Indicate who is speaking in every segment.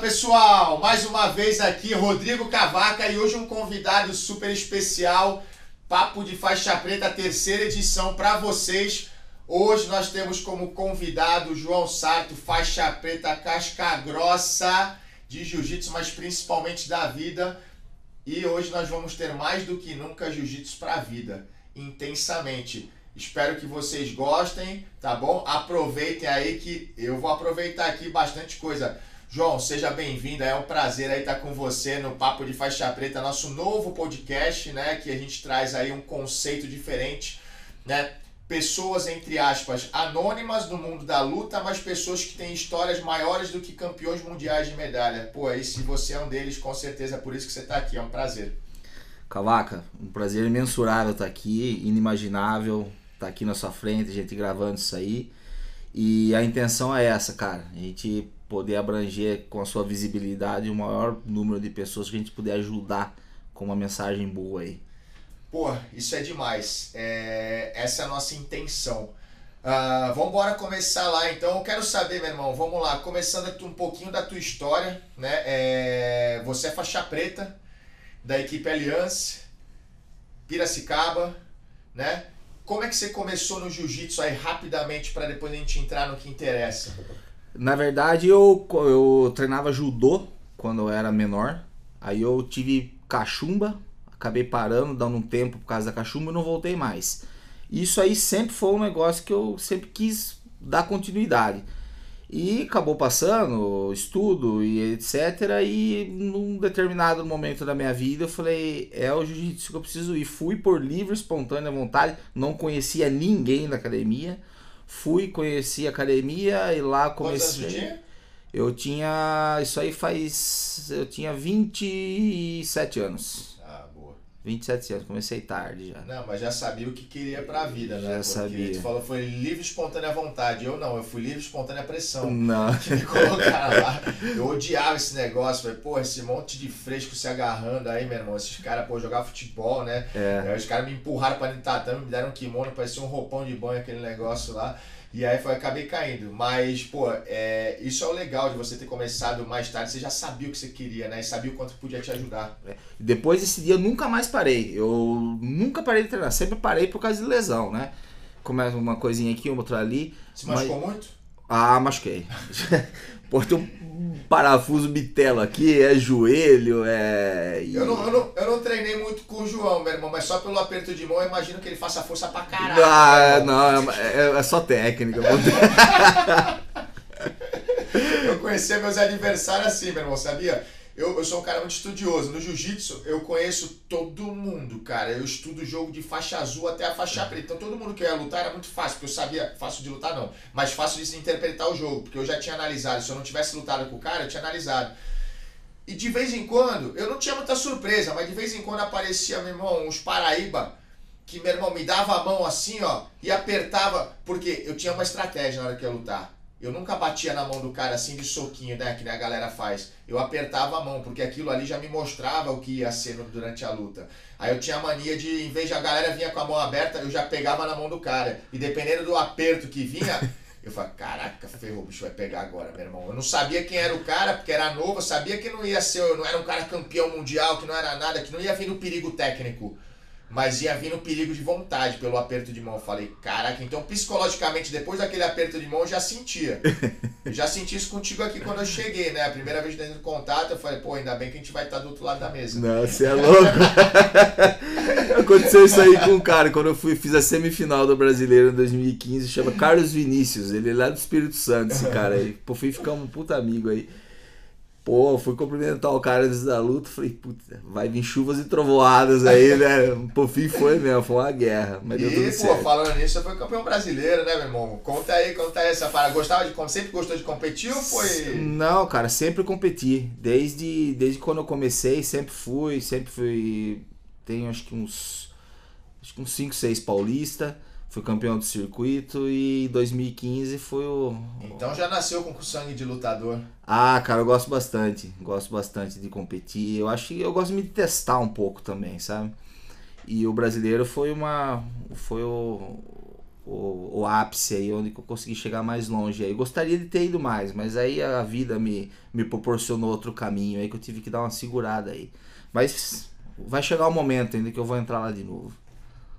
Speaker 1: pessoal! Mais uma vez aqui, Rodrigo Cavaca e hoje um convidado super especial. Papo de Faixa Preta, terceira edição para vocês. Hoje nós temos como convidado João Sarto, faixa preta casca grossa de jiu-jitsu, mas principalmente da vida. E hoje nós vamos ter mais do que nunca jiu-jitsu para a vida, intensamente. Espero que vocês gostem, tá bom? Aproveitem aí que eu vou aproveitar aqui bastante coisa. João, seja bem-vindo. É um prazer aí estar com você no Papo de Faixa Preta, nosso novo podcast, né? Que a gente traz aí um conceito diferente, né? Pessoas, entre aspas, anônimas do mundo da luta, mas pessoas que têm histórias maiores do que campeões mundiais de medalha. Pô, aí se você é um deles, com certeza é por isso que você está aqui. É um prazer.
Speaker 2: Cavaca, um prazer imensurável estar aqui, inimaginável estar aqui na sua frente, a gente gravando isso aí. E a intenção é essa, cara. A gente poder abranger com a sua visibilidade o maior número de pessoas que a gente puder ajudar com uma mensagem boa aí.
Speaker 1: Pô, isso é demais. É, essa é a nossa intenção. Uh, vamos embora começar lá, então. Eu quero saber, meu irmão, vamos lá. Começando aqui um pouquinho da tua história, né? É, você é faixa preta da equipe Aliança, Piracicaba, né? Como é que você começou no jiu-jitsu aí rapidamente para depois a gente entrar no que interessa?
Speaker 2: Na verdade, eu, eu treinava judô quando eu era menor. Aí eu tive cachumba, acabei parando, dando um tempo por causa da cachumba e não voltei mais. Isso aí sempre foi um negócio que eu sempre quis dar continuidade. E acabou passando, estudo e etc. E num determinado momento da minha vida eu falei: é o jiu-jitsu que eu preciso ir. Fui por livre, espontânea vontade, não conhecia ninguém da academia. Fui, conheci a academia e lá comecei. Quantos anos tinha? Eu tinha. Isso aí faz. Eu tinha 27 anos.
Speaker 1: Ah, boa.
Speaker 2: 27 anos, comecei tarde já.
Speaker 1: Não, mas já sabia o que queria pra vida, né? Já Porque
Speaker 2: sabia.
Speaker 1: Tu falou foi livre espontânea vontade. Eu não, eu fui livre espontânea pressão.
Speaker 2: Não.
Speaker 1: Que me colocaram lá. Eu odiava esse negócio. Falei, pô, esse monte de fresco se agarrando aí, meu irmão. Esses caras, pô, jogar futebol, né?
Speaker 2: É.
Speaker 1: Aí os caras me empurraram pra dentro do tatame, me deram um kimono, parecia um roupão de banho, aquele negócio lá. E aí foi, acabei caindo. Mas, pô, é, isso é o legal de você ter começado mais tarde. Você já sabia o que você queria, né? E sabia o quanto podia te ajudar.
Speaker 2: É. Depois desse dia eu nunca mais parei. Eu nunca parei de treinar. Sempre parei por causa de lesão, né? Começa uma coisinha aqui, outra ali.
Speaker 1: Se machucou mas... muito?
Speaker 2: Ah, machuquei. Um parafuso bitelo aqui, é joelho, é.
Speaker 1: Eu não, eu, não, eu não treinei muito com o João, meu irmão, mas só pelo aperto de mão eu imagino que ele faça força pra caralho.
Speaker 2: Ah, não, é, é, só técnica.
Speaker 1: eu conhecia meus adversários assim, meu irmão, sabia? Eu, eu sou um cara muito estudioso. No jiu-jitsu, eu conheço todo mundo, cara. Eu estudo jogo de faixa azul até a faixa preta. Então, todo mundo que ia lutar era muito fácil, porque eu sabia. Fácil de lutar, não. Mas fácil de se interpretar o jogo, porque eu já tinha analisado. Se eu não tivesse lutado com o cara, eu tinha analisado. E de vez em quando, eu não tinha muita surpresa, mas de vez em quando aparecia, meu irmão, uns Paraíba, que, meu irmão, me dava a mão assim, ó, e apertava, porque eu tinha uma estratégia na hora que ia lutar. Eu nunca batia na mão do cara assim de soquinho, né? Que a galera faz. Eu apertava a mão, porque aquilo ali já me mostrava o que ia ser durante a luta. Aí eu tinha a mania de, em vez de a galera vinha com a mão aberta, eu já pegava na mão do cara. E dependendo do aperto que vinha, eu falava, caraca, ferrou, o bicho vai pegar agora, meu irmão. Eu não sabia quem era o cara, porque era novo, eu sabia que não ia ser, não era um cara campeão mundial, que não era nada, que não ia vir no perigo técnico mas ia vir no perigo de vontade pelo aperto de mão. Eu falei, caraca, então psicologicamente, depois daquele aperto de mão, eu já sentia. Eu já senti isso contigo aqui quando eu cheguei, né? A primeira vez dentro do contato, eu falei, pô, ainda bem que a gente vai estar do outro lado da mesa.
Speaker 2: Não, você é louco. Aconteceu isso aí com um cara, quando eu fui, fiz a semifinal do brasileiro em 2015, chama Carlos Vinícius, ele é lá do Espírito Santo, esse cara aí. Pô, fui ficar um puta amigo aí. Pô, fui cumprimentar o cara antes da luta, falei, puta, vai vir chuvas e trovoadas aí, né? Por fim foi mesmo, foi uma guerra. Mas
Speaker 1: e, pô, certo. falando nisso, você foi campeão brasileiro, né, meu irmão? Conta aí, conta aí essa parada. Gostava de, sempre gostou de competir ou foi.
Speaker 2: Não, cara, sempre competi. Desde, desde quando eu comecei, sempre fui, sempre fui. Tenho acho que uns. Acho que uns 5, 6 paulista. Fui campeão do circuito e em 2015 foi o.
Speaker 1: Então já nasceu com sangue de lutador.
Speaker 2: Ah, cara, eu gosto bastante. Gosto bastante de competir. Eu acho que eu gosto de me testar um pouco também, sabe? E o brasileiro foi uma. Foi o, o, o ápice aí, onde eu consegui chegar mais longe. Aí gostaria de ter ido mais, mas aí a vida me, me proporcionou outro caminho aí que eu tive que dar uma segurada aí. Mas vai chegar o momento ainda que eu vou entrar lá de novo.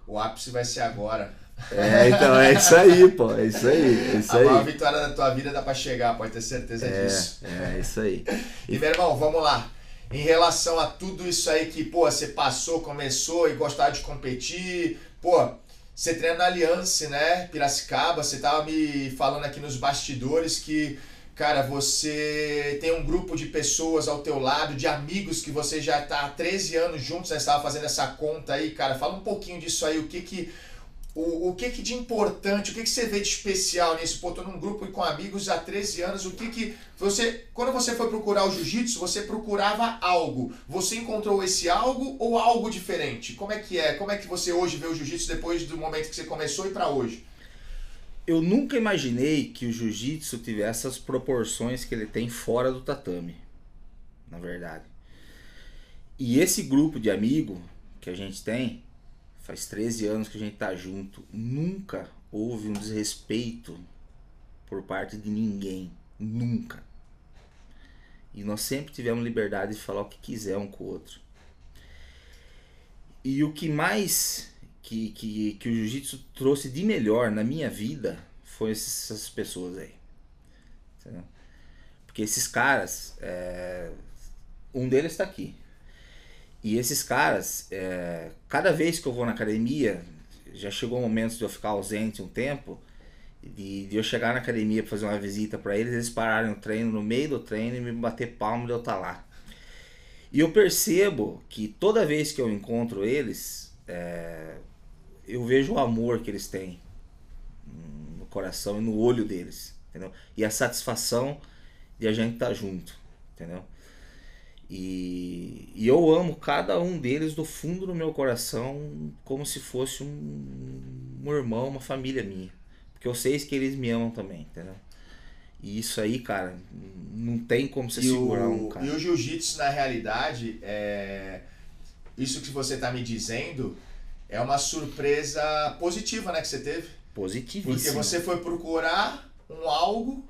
Speaker 1: O ápice vai ser agora.
Speaker 2: É, então é isso aí, pô. É isso aí. É isso
Speaker 1: a
Speaker 2: aí.
Speaker 1: maior vitória da tua vida dá pra chegar, pode ter certeza
Speaker 2: é,
Speaker 1: disso.
Speaker 2: É, isso aí.
Speaker 1: E meu irmão, vamos lá. Em relação a tudo isso aí que, pô, você passou, começou e gostava de competir, pô, você treina na Aliança, né? Piracicaba, você tava me falando aqui nos bastidores que, cara, você tem um grupo de pessoas ao teu lado, de amigos que você já tá há 13 anos juntos, né? Você tava fazendo essa conta aí, cara. Fala um pouquinho disso aí, o que que o, o que, que de importante, o que, que você vê de especial nesse? Tô num grupo com amigos há 13 anos, o que que você, quando você foi procurar o jiu-jitsu, você procurava algo, você encontrou esse algo ou algo diferente? Como é que é? Como é que você hoje vê o jiu-jitsu depois do momento que você começou e para hoje?
Speaker 2: Eu nunca imaginei que o jiu-jitsu tivesse essas proporções que ele tem fora do tatame, na verdade. E esse grupo de amigo que a gente tem, faz 13 anos que a gente tá junto, nunca houve um desrespeito por parte de ninguém. Nunca. E nós sempre tivemos liberdade de falar o que quiser um com o outro. E o que mais que, que, que o jiu-jitsu trouxe de melhor na minha vida foi essas pessoas aí. Porque esses caras, é... um deles está aqui, e esses caras, é, cada vez que eu vou na academia, já chegou momentos de eu ficar ausente um tempo, de, de eu chegar na academia para fazer uma visita para eles, eles pararem o treino no meio do treino e me bater palmo de eu estar tá lá. E eu percebo que toda vez que eu encontro eles, é, eu vejo o amor que eles têm no coração e no olho deles, entendeu? E a satisfação de a gente estar tá junto, entendeu? E, e, eu amo cada um deles do fundo do meu coração como se fosse um, um irmão, uma família minha. Porque eu sei que eles me amam também, entendeu? E isso aí, cara, não tem como você e segurar
Speaker 1: o,
Speaker 2: um cara.
Speaker 1: E o jiu-jitsu, na realidade, é... isso que você tá me dizendo é uma surpresa positiva, né, que você teve.
Speaker 2: Positivíssima.
Speaker 1: Porque você foi procurar um algo,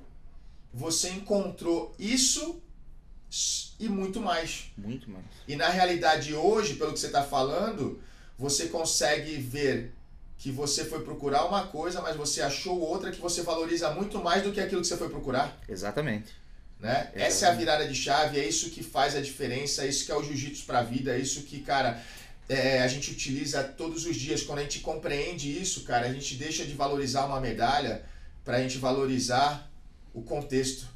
Speaker 1: você encontrou isso e muito mais.
Speaker 2: Muito mais.
Speaker 1: E na realidade hoje, pelo que você está falando, você consegue ver que você foi procurar uma coisa, mas você achou outra que você valoriza muito mais do que aquilo que você foi procurar.
Speaker 2: Exatamente.
Speaker 1: Né? Exatamente. Essa é a virada de chave, é isso que faz a diferença, é isso que é o jiu-jitsu para a vida, é isso que, cara, é, a gente utiliza todos os dias. Quando a gente compreende isso, cara, a gente deixa de valorizar uma medalha para a gente valorizar o contexto,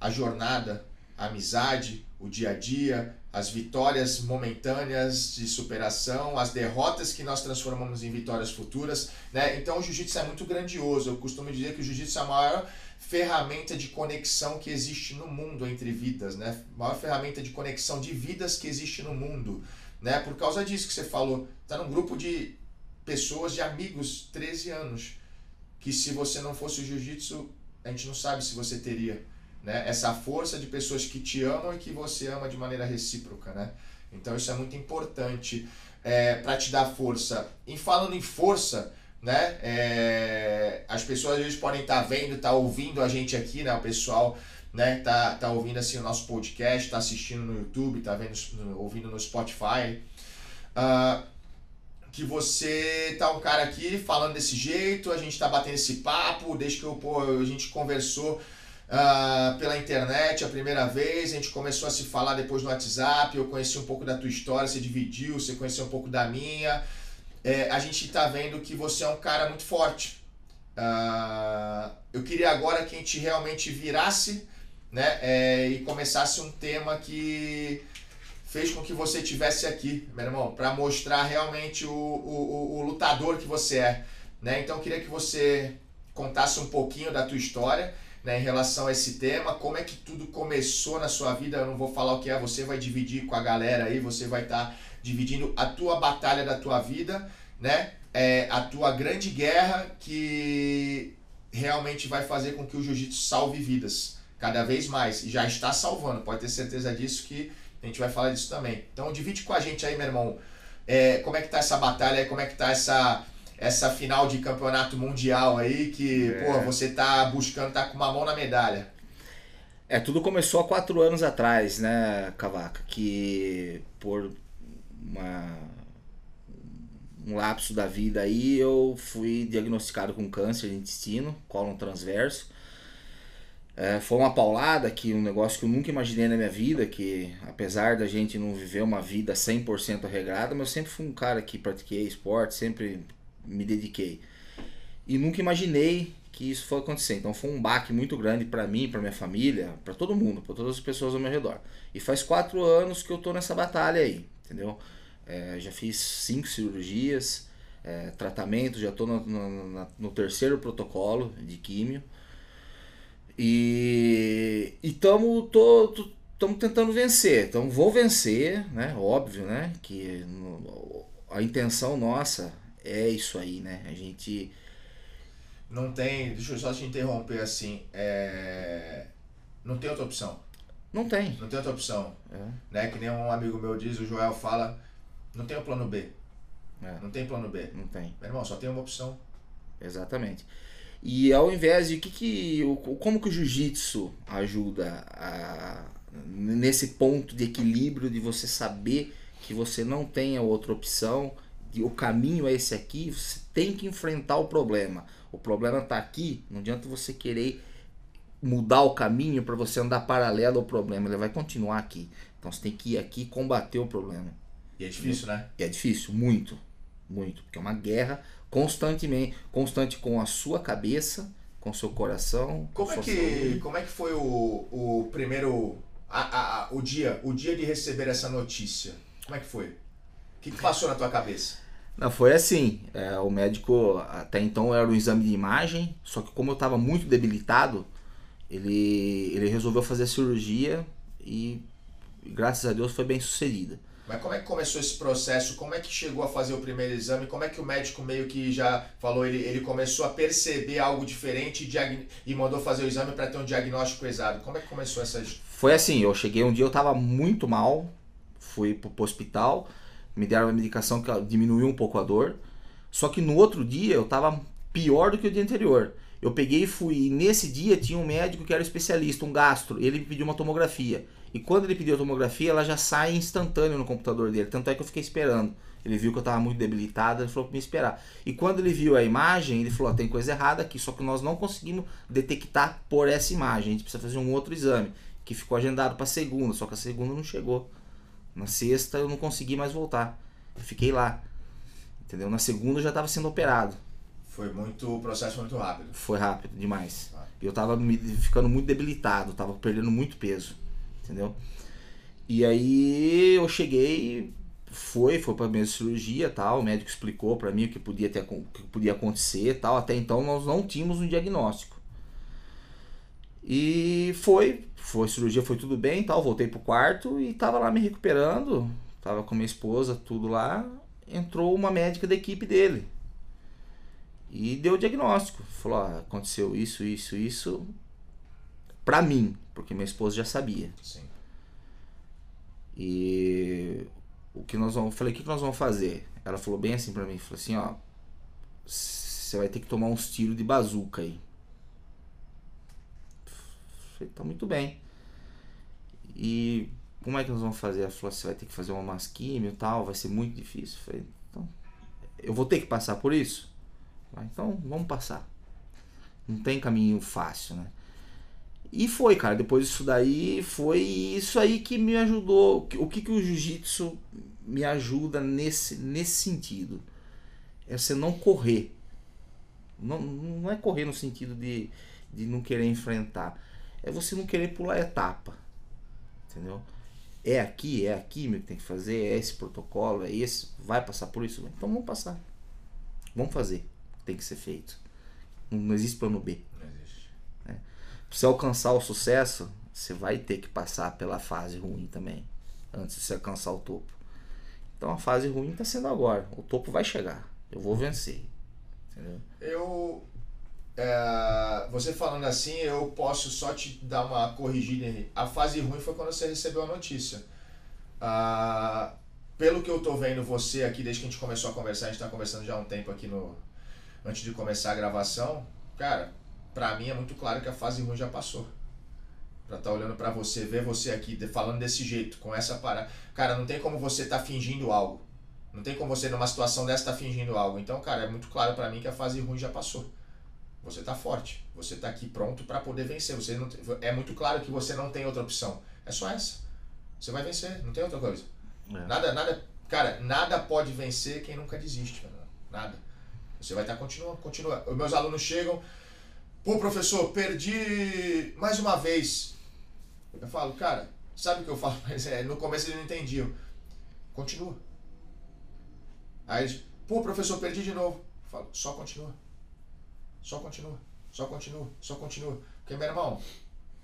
Speaker 1: a jornada, a amizade, o dia a dia, as vitórias momentâneas de superação, as derrotas que nós transformamos em vitórias futuras, né? Então o jiu-jitsu é muito grandioso. Eu costumo dizer que o jiu-jitsu é a maior ferramenta de conexão que existe no mundo entre vidas, né? A maior ferramenta de conexão de vidas que existe no mundo, né? Por causa disso que você falou, tá num grupo de pessoas, de amigos, 13 anos, que se você não fosse o jiu-jitsu, a gente não sabe se você teria né? Essa força de pessoas que te amam e que você ama de maneira recíproca, né? Então isso é muito importante é, para te dar força. E falando em força, né? É, as pessoas às vezes podem estar tá vendo, estar tá ouvindo a gente aqui, né? O pessoal né, tá, tá ouvindo assim o nosso podcast, tá assistindo no YouTube, tá vendo, ouvindo no Spotify. Uh, que você tá um cara aqui falando desse jeito, a gente tá batendo esse papo, desde que eu, pô, a gente conversou uh, pela internet a primeira vez, a gente começou a se falar depois no WhatsApp, eu conheci um pouco da tua história, você dividiu, você conheceu um pouco da minha. É, a gente está vendo que você é um cara muito forte. Uh, eu queria agora que a gente realmente virasse né, é, e começasse um tema que fez com que você estivesse aqui, meu irmão, para mostrar realmente o, o, o, lutador que você é. Né? Então eu queria que você contasse um pouquinho da tua história né, em relação a esse tema, como é que tudo começou na sua vida, eu não vou falar o que é, você vai dividir com a galera aí, você vai estar tá dividindo a tua batalha da tua vida, né, é, a tua grande guerra que realmente vai fazer com que o jiu-jitsu salve vidas, cada vez mais, e já está salvando, pode ter certeza disso que a gente vai falar disso também. Então divide com a gente aí, meu irmão, é, como é que tá essa batalha, como é que tá essa essa final de campeonato mundial aí que,
Speaker 2: É.
Speaker 1: pô, você tá buscando, tá com uma mão na medalha.
Speaker 2: É, tudo começou há quatro anos atrás, né, Cavaca? Que por uma, um lapso da vida aí eu fui diagnosticado com câncer de intestino, cólon transverso. É, foi uma paulada que um negócio que eu nunca imaginei na minha vida, que apesar da gente não viver uma vida 100% regrada, mas eu sempre fui um cara que pratiquei esporte, sempre me dediquei. E nunca imaginei que isso foi acontecer. Então foi um baque muito grande para mim, para minha família, para todo mundo, para todas as pessoas ao meu redor. E faz quatro anos que eu tô nessa batalha aí, entendeu? É, já fiz cinco cirurgias, é, tratamento, já tô no, no, no terceiro protocolo de químio. E estamos tô, tô, tentando vencer. Então vou vencer, né? Óbvio, né? Que a intenção nossa é isso aí, né? A gente
Speaker 1: Não tem, deixa eu só te interromper assim, é... não tem outra opção.
Speaker 2: não tem.
Speaker 1: Não tem outra opção.
Speaker 2: É.
Speaker 1: Né? Que nem um amigo meu diz, o Joel fala, não tem o plano B.
Speaker 2: É.
Speaker 1: Não tem plano B.
Speaker 2: Não tem.
Speaker 1: Meu irmão, só tem uma opção.
Speaker 2: Exatamente. E ao invés de que que como que o jiu-jitsu ajuda a, nesse ponto de equilíbrio de você saber que você não tem a outra opção, que o caminho é esse aqui, você tem que enfrentar o problema. O problema está aqui, não adianta você querer mudar o caminho para você andar paralelo ao problema, ele vai continuar aqui. Então você tem que ir aqui e combater o problema.
Speaker 1: E é difícil, né?
Speaker 2: E é difícil, muito, muito, porque é uma guerra constantemente, constante com a sua cabeça, com o seu coração. com
Speaker 1: Como é que,
Speaker 2: saúde.
Speaker 1: como é que foi o, o primeiro, a, a- a- o dia, o dia de receber essa notícia? Como é que foi? O que, que passou na tua cabeça?
Speaker 2: Não, foi assim, é, o médico até então era um exame de imagem, só que como eu estava muito debilitado, ele, ele resolveu fazer a cirurgia e, graças a Deus foi bem sucedida.
Speaker 1: Mas como é que começou esse processo? Como é que chegou a fazer o primeiro exame? Como é que o médico meio que já falou, ele, ele começou a perceber algo diferente e, e mandou fazer o exame para ter um diagnóstico exato? Como é que começou essa...
Speaker 2: Foi assim, eu cheguei um dia, eu tava muito mal, fui pro, pro hospital, me deram uma medicação que diminuiu um pouco a dor, só que no outro dia eu tava pior do que o dia anterior. Eu peguei e fui, e nesse dia tinha um médico que era especialista, um gastro, ele me pediu uma tomografia. E quando ele pediu a tomografia, ela já sai instantâneo no computador dele, tanto é que eu fiquei esperando. Ele viu que eu tava muito debilitado, ele falou pra me esperar. E quando ele viu a imagem, ele falou: "Ó, tem coisa errada aqui, só que nós não conseguimos detectar por essa imagem. A gente precisa fazer um outro exame, que ficou agendado para segunda, só que a segunda não chegou. Na sexta eu não consegui mais voltar. Eu fiquei lá. Entendeu? Na segunda eu já estava sendo operado.
Speaker 1: Foi muito, o processo foi muito rápido.
Speaker 2: Foi rápido demais.
Speaker 1: Ah.
Speaker 2: Eu tava me- ficando muito debilitado, tava perdendo muito peso. Entendeu? E aí eu cheguei, foi, foi pra minha cirurgia tal, o médico explicou pra mim o que podia, ter, o que podia acontecer tal. Até então nós não tínhamos um diagnóstico. E foi, foi cirurgia, foi tudo bem tal, voltei pro quarto e tava lá me recuperando, tava com minha esposa, tudo lá. Entrou uma médica da equipe dele. E deu o diagnóstico. Falou, ó, aconteceu isso, isso, isso. Pra mim, porque minha esposa já sabia.
Speaker 1: Sim.
Speaker 2: E o que nós vamos, eu falei, o que que nós vamos fazer? Ela falou bem assim pra mim, falou assim, ó, você vai ter que tomar uns tiros de bazuca aí. Falei, tá muito bem. E como é que nós vamos fazer? Ela falou, você vai ter que fazer uma masquímio e tal, vai ser muito difícil. Eu falei, então, eu vou ter que passar por isso? Ela, Então, vamos passar. Não tem caminho fácil, né? E foi, cara. Depois disso daí, foi isso aí que me ajudou. O que, que o jiu-jitsu me ajuda nesse, nesse sentido? É você não correr. Não, não é correr no sentido de, de não querer enfrentar. É você não querer pular etapa. Entendeu? É aqui, é aqui meu que tem que fazer, é esse protocolo, é esse. Vai passar por isso? Então vamos passar. Vamos fazer. Tem que ser feito. Não, existe plano B.
Speaker 1: Não existe.
Speaker 2: Pra você alcançar o sucesso, você vai ter que passar pela fase ruim também, antes de você alcançar o topo. Então a fase ruim está sendo agora. O topo vai chegar. Eu vou vencer. Entendeu?
Speaker 1: Eu. É, você falando assim, eu posso só te dar uma corrigida. A fase ruim foi quando você recebeu a notícia. Ah, pelo que eu tô vendo você aqui, desde que a gente começou a conversar, a gente tá conversando já há um tempo aqui no, antes de começar a gravação, cara, pra mim é muito claro que a fase ruim já passou. Pra estar tá olhando para você, ver você aqui falando desse jeito, com essa parada. Cara, não tem como você tá fingindo algo. Não tem como você numa situação dessa tá fingindo algo. Então, cara, é muito claro para mim que a fase ruim já passou. Você tá forte. Você tá aqui pronto para poder vencer. Você não, é muito claro que você não tem outra opção. É só essa. Você vai vencer, não tem outra coisa. É. Nada, nada, cara, nada pode vencer quem nunca desiste, mano. Nada. Você vai estar tá, continua, continua. Os meus alunos chegam, pô, professor, perdi mais uma vez. Eu falo, cara, sabe o que eu falo? Mas é, no começo eles não entendiam. Continua. Aí eles, pô, professor, perdi de novo. Eu falo, só continua. Só continua. Só continua. Só continua. Porque, meu irmão,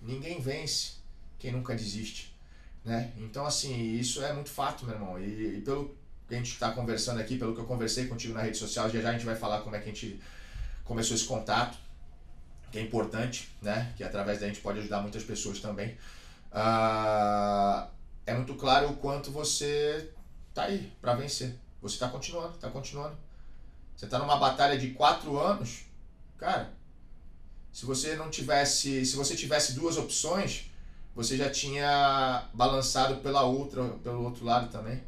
Speaker 1: ninguém vence quem nunca desiste. Né? Então, assim, isso é muito fato, meu irmão. E, e pelo que a gente está conversando aqui, pelo que eu conversei contigo na rede social, já já a gente vai falar como é que a gente começou esse contato, que é importante, né? Que através da gente pode ajudar muitas pessoas também. Uh, é muito claro o quanto você tá aí para vencer. Você está continuando, está continuando. Você está numa batalha de quatro anos, cara. Se você não tivesse, se você tivesse duas opções, você já tinha balançado pela outra, pelo outro lado também.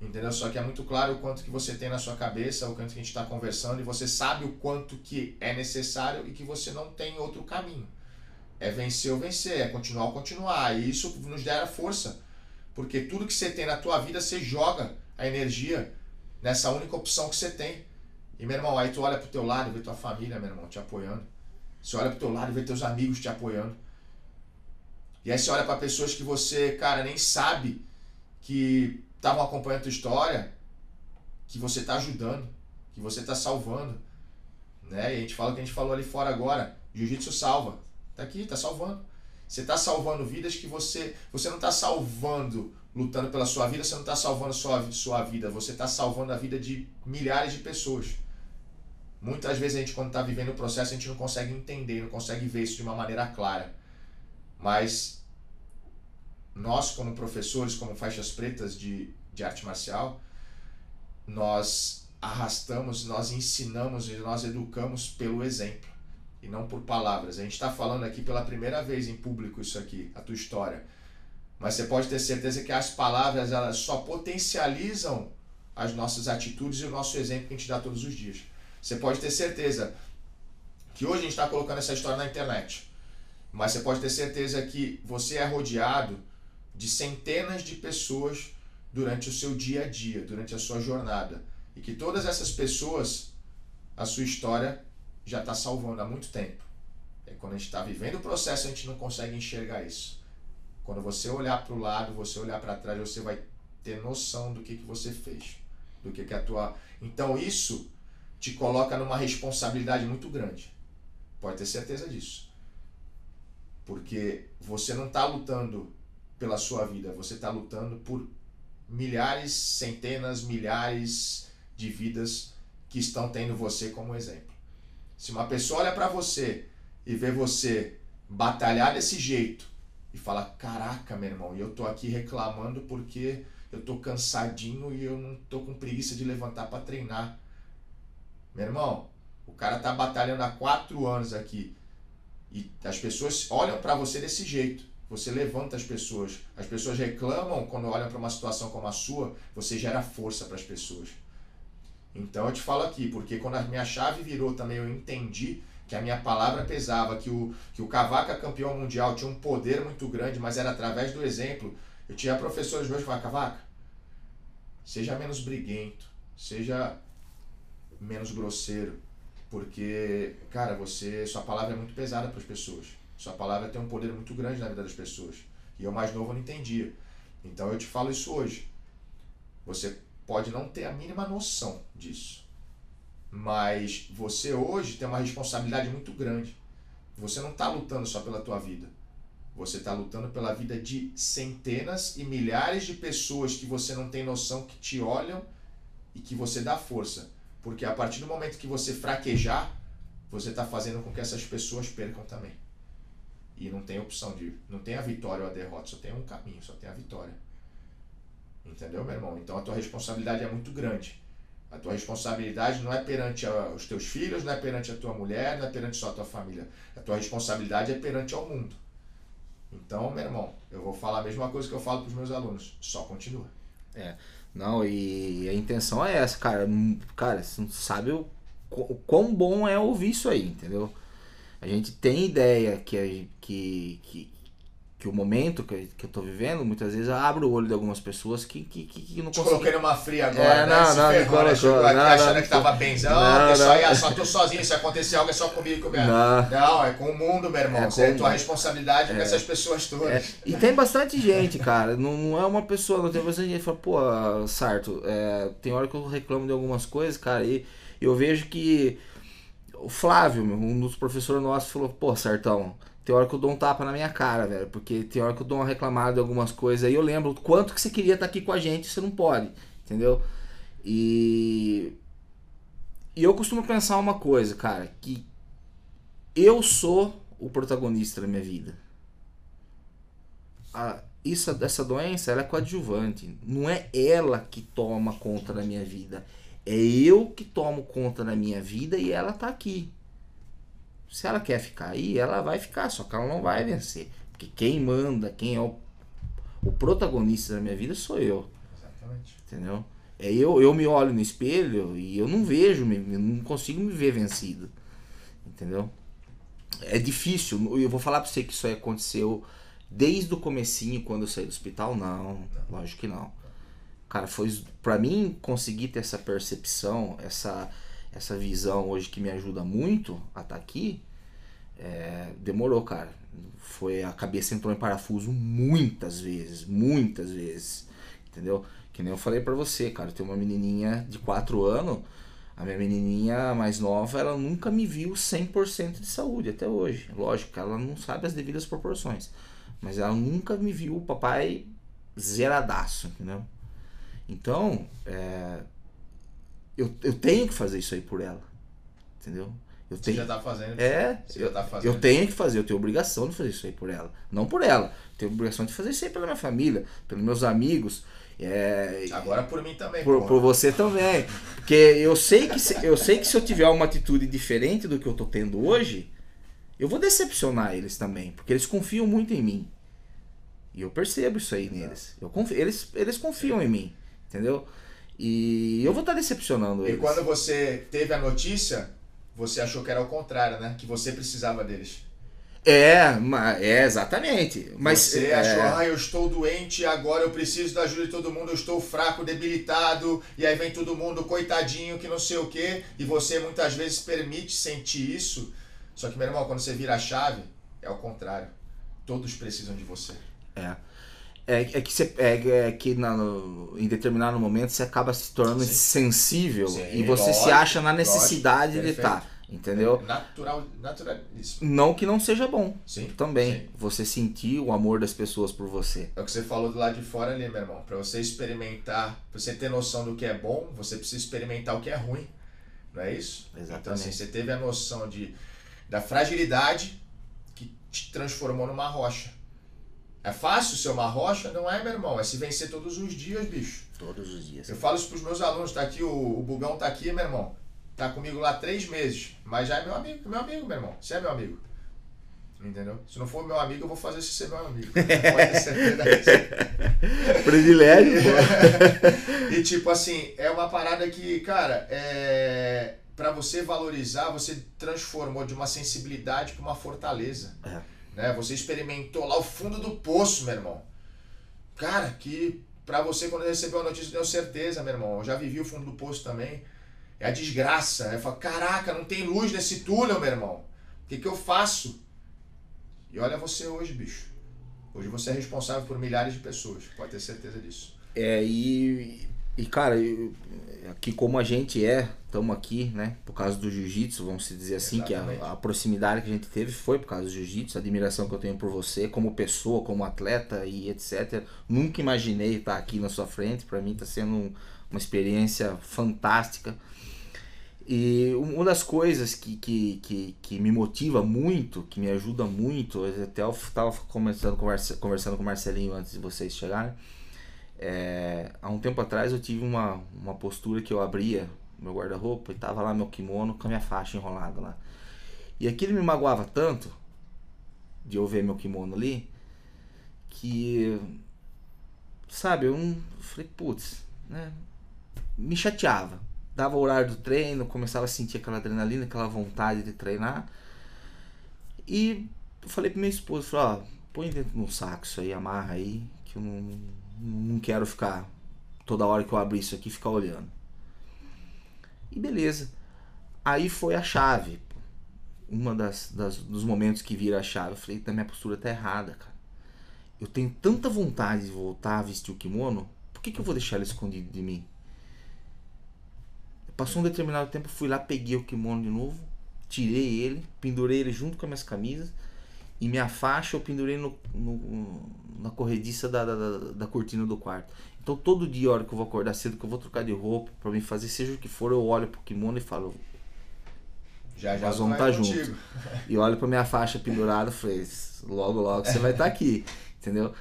Speaker 1: Entendeu? Só que é muito claro o quanto que você tem na sua cabeça, o quanto que a gente está conversando, e você sabe o quanto que é necessário e que você não tem outro caminho. É vencer ou vencer, é continuar ou continuar. E isso nos dá força. Porque tudo que você tem na tua vida, você joga a energia nessa única opção que você tem. E, meu irmão, aí tu olha pro teu lado, vê tua família, meu irmão, te apoiando. Você olha pro teu lado e vê teus amigos te apoiando. E aí você olha para pessoas que você, cara, nem sabe que estavam acompanhando a tua história, que você está ajudando, que você está salvando. Né? E a gente fala o que a gente falou ali fora agora. Jiu-jitsu salva. Tá aqui, tá salvando. Você está salvando vidas que você. Você não está salvando, lutando pela sua vida, você não está salvando sua, sua vida, você está salvando a vida de milhares de pessoas. Muitas vezes a gente, quando está vivendo o processo, a gente não consegue entender, não consegue ver isso de uma maneira clara. Mas nós, como professores, como faixas pretas de, de arte marcial, nós arrastamos, nós ensinamos e nós educamos pelo exemplo e não por palavras. A gente está falando aqui pela primeira vez em público isso aqui, a tua história. Mas você pode ter certeza que as palavras elas só potencializam as nossas atitudes e o nosso exemplo que a gente dá todos os dias. Você pode ter certeza que hoje a gente está colocando essa história na internet. Mas você pode ter certeza que você é rodeado de centenas de pessoas durante o seu dia a dia, durante a sua jornada. E que todas essas pessoas, a sua história já está salvando há muito tempo. E quando a gente está vivendo o processo, a gente não consegue enxergar isso. Quando você olhar para o lado, você olhar para trás, você vai ter noção do que, que você fez. Do que, que a tua. Então isso te coloca numa responsabilidade muito grande. Pode ter certeza disso. Porque você não está lutando pela sua vida, você está lutando por milhares, centenas, milhares de vidas que estão tendo você como exemplo. Se uma pessoa olha para você e vê você batalhar desse jeito e fala: "Caraca, meu irmão, e eu tô aqui reclamando porque eu tô cansadinho e eu não tô com preguiça de levantar para treinar". Meu irmão, o cara tá batalhando há quatro anos aqui e as pessoas olham para você desse jeito. Você levanta as pessoas. As pessoas reclamam quando olham para uma situação como a sua, você gera força para as pessoas. Então eu te falo aqui, porque quando a minha chave virou também, eu entendi que a minha palavra pesava, que o, que o Cavaca campeão mundial tinha um poder muito grande, mas era através do exemplo. Eu tinha professores meus que falavam, Cavaca, seja menos briguento, seja menos grosseiro, porque, cara, você, sua palavra é muito pesada para as pessoas. Sua palavra tem um poder muito grande na vida das pessoas. E eu mais novo não entendia. Então eu te falo isso hoje. Você pode não ter a mínima noção disso. Mas você hoje tem uma responsabilidade muito grande. Você não está lutando só pela tua vida. Você está lutando pela vida de centenas e milhares de pessoas que você não tem noção que te olham e que você dá força. Porque a partir do momento que você fraquejar, você está fazendo com que essas pessoas percam também. E não tem opção de. Não tem a vitória ou a derrota, só tem um caminho, só tem a vitória. Entendeu, meu irmão? Então a tua responsabilidade é muito grande. A tua responsabilidade não é perante a, os teus filhos, não é perante a tua mulher, não é perante só a tua família. A tua responsabilidade é perante ao mundo. Então, meu irmão, eu vou falar a mesma coisa que eu falo para os meus alunos. Só continua.
Speaker 2: É. Não, e a intenção é essa, cara. Cara, você não sabe o, o quão bom é ouvir isso aí, entendeu? A gente tem ideia que, que, que, que o momento que, que eu tô vivendo, muitas vezes abre o olho de algumas pessoas que, que, que, que não
Speaker 1: conseguem. Te coloquei numa fria agora, é, né? Não, Se não, ferrou, né? Chegou aqui não, achando não, que tava benzão, não, só, ia, só tô sozinho, se acontecer algo é só comigo com não. não, é com o mundo, meu irmão. É, Você é tua responsabilidade é. com essas pessoas todas. É.
Speaker 2: E tem bastante gente, cara. Não, não é uma pessoa, não tem bastante gente que fala, pô, Sarto, é, tem hora que eu reclamo de algumas coisas, cara, e eu vejo que o Flávio, um dos professores nossos, falou, pô, Sartão tem hora que eu dou um tapa na minha cara, velho. Porque tem hora que eu dou uma reclamada de algumas coisas. Aí eu lembro quanto que você queria estar aqui com a gente você não pode. Entendeu? E. E eu costumo pensar uma coisa, cara. Que eu sou o protagonista da minha vida. A, isso, essa doença ela é coadjuvante. Não é ela que toma conta da minha vida. É eu que tomo conta da minha vida e ela tá aqui. Se ela quer ficar aí, ela vai ficar, só que ela não vai vencer. Porque quem manda, quem é o, o protagonista da minha vida sou eu. Exatamente. Entendeu? É eu, eu me olho no espelho e eu não vejo, eu não consigo me ver vencido. Entendeu? É difícil. Eu vou falar pra você que isso aí aconteceu desde o comecinho, quando eu saí do hospital. Não, não. lógico que não. Cara, foi para mim conseguir ter essa percepção, essa essa visão hoje que me ajuda muito a estar tá aqui, é, demorou, cara. Foi a cabeça entrou em parafuso muitas vezes, muitas vezes, entendeu? Que nem eu falei para você, cara. Tem uma menininha de 4 anos, a minha menininha mais nova, ela nunca me viu 100% de saúde até hoje. Lógico ela não sabe as devidas proporções, mas ela nunca me viu o papai zeradaço, entendeu? Então, é, eu, eu tenho que fazer isso aí por ela. Entendeu? Eu
Speaker 1: Você
Speaker 2: tenho...
Speaker 1: já tá fazendo.
Speaker 2: É, eu, tá fazendo. eu tenho que fazer, eu tenho obrigação de fazer isso aí por ela. Não por ela. Eu tenho obrigação de fazer isso aí pela minha família, pelos meus amigos. É...
Speaker 1: Agora por mim também.
Speaker 2: Por, por, você também. Porque eu sei, que se, eu sei que se eu tiver uma atitude diferente do que eu tô tendo hoje, eu vou decepcionar eles também. Porque eles confiam muito em mim. E eu percebo isso aí neles. Eu confio, eles, eles confiam em mim. Entendeu? E eu vou estar decepcionando eles.
Speaker 1: E quando você teve a notícia, você achou que era o contrário, né? Que você precisava deles.
Speaker 2: É, é exatamente. Mas
Speaker 1: você
Speaker 2: é...
Speaker 1: achou, ah, eu estou doente, agora eu preciso da ajuda de todo mundo, eu estou fraco, debilitado, e aí vem todo mundo, coitadinho, que não sei o quê, e você muitas vezes permite sentir isso. Só que, meu irmão, quando você vira a chave, é o contrário. Todos precisam de você.
Speaker 2: É. É, é, que, você, é, é que na, no, em determinado momento você acaba se tornando Sim. sensível Sim, e você lógico, se acha na necessidade lógico, de estar. Tá, entendeu?
Speaker 1: É natural, naturalíssimo.
Speaker 2: Não que não seja bom. Sim. Também. Sim. Você sentir o amor das pessoas por você.
Speaker 1: É o que você falou do lado de fora ali, meu irmão. Pra você experimentar, pra você ter noção do que é bom, você precisa experimentar o que é ruim. Não é isso?
Speaker 2: Exatamente.
Speaker 1: Então, assim, você teve a noção de, da fragilidade que te transformou numa rocha. É fácil ser uma rocha? Não é, meu irmão. É se vencer todos os dias, bicho.
Speaker 2: Todos os dias.
Speaker 1: Eu falo isso pros meus alunos. Tá aqui, o, o Bugão tá aqui, meu irmão. Tá comigo lá três meses. Mas já é meu amigo, meu amigo, meu irmão. Você é meu amigo. Entendeu? Se não for meu amigo, eu vou fazer você ser meu amigo. Pode ter certeza disso.
Speaker 2: Privilégio,
Speaker 1: pô. e tipo assim, é uma parada que, cara, é. Pra você valorizar, você transformou de uma sensibilidade para uma fortaleza. É. Né? Você experimentou lá o fundo do poço, meu irmão. Cara, que pra você, quando recebeu a notícia, deu certeza, meu irmão. Eu já vivi o fundo do poço também. É a desgraça. Eu falo, caraca, não tem luz nesse túnel, meu irmão. O que, que eu faço? E olha você hoje, bicho. Hoje você é responsável por milhares de pessoas. Pode ter certeza disso.
Speaker 2: É, e, e cara, eu, aqui como a gente é, estamos aqui, né, por causa do jiu-jitsu, vamos dizer assim, Exatamente. que a, a, proximidade que a gente teve foi por causa do jiu-jitsu, a admiração que eu tenho por você como pessoa, como atleta e etc. Nunca imaginei estar aqui na sua frente, para mim está sendo um, uma experiência fantástica. E uma das coisas que, que, que, que, me motiva muito, que me ajuda muito, até eu estava conversando, conversando com o Marcelinho antes de vocês chegarem, É, há um tempo atrás eu tive uma, uma postura que eu abria meu guarda-roupa e tava lá meu kimono com a minha faixa enrolada lá. E aquilo me magoava tanto de eu ver meu kimono ali que sabe, eu não falei, putz, né? Me chateava. Dava o horário do treino, começava a sentir aquela adrenalina, aquela vontade de treinar. E eu falei minha esposa, falei, ó, põe dentro de um saco isso aí, amarra aí, que eu não, não quero ficar toda hora que eu abrir isso aqui ficar olhando. E beleza. Aí foi a chave. Uma das, das dos momentos que vira a chave, eu falei, a minha postura tá errada, cara. Eu tenho tanta vontade de voltar a vestir o kimono, por que, que eu vou deixar ele escondido de mim? Passou um determinado tempo, fui lá, peguei o kimono de novo, tirei ele, pendurei ele junto com as minhas camisas e minha faixa eu pendurei no, no na corrediça da, da, da, cortina do quarto. Então todo dia, a hora que eu vou acordar cedo, que eu vou trocar de roupa para me fazer, seja o que for, eu olho pro kimono e falo. Já, já nós vamos estar tá juntos. E olho pra minha faixa pendurada e falei, logo, logo você vai estar tá aqui. Entendeu?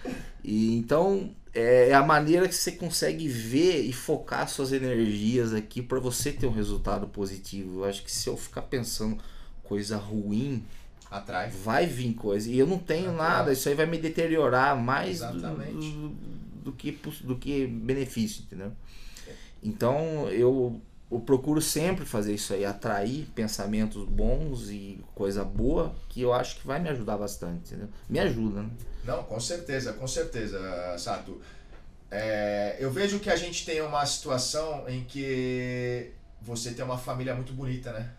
Speaker 2: E então é, é a maneira que você consegue ver e focar suas energias aqui para você ter um resultado positivo. Eu acho que se eu ficar pensando coisa ruim,
Speaker 1: atrás
Speaker 2: vai vir coisa. E eu não tenho Atrás. nada, isso aí vai me deteriorar mais do, do, do, que, do que benefício, entendeu? Então eu, eu procuro sempre fazer isso aí, atrair pensamentos bons e coisa boa, que eu acho que vai me ajudar bastante, entendeu? Me ajuda, né?
Speaker 1: Não, com certeza, com certeza, Sato. É, eu vejo que a gente tem uma situação em que você tem uma família muito bonita, né?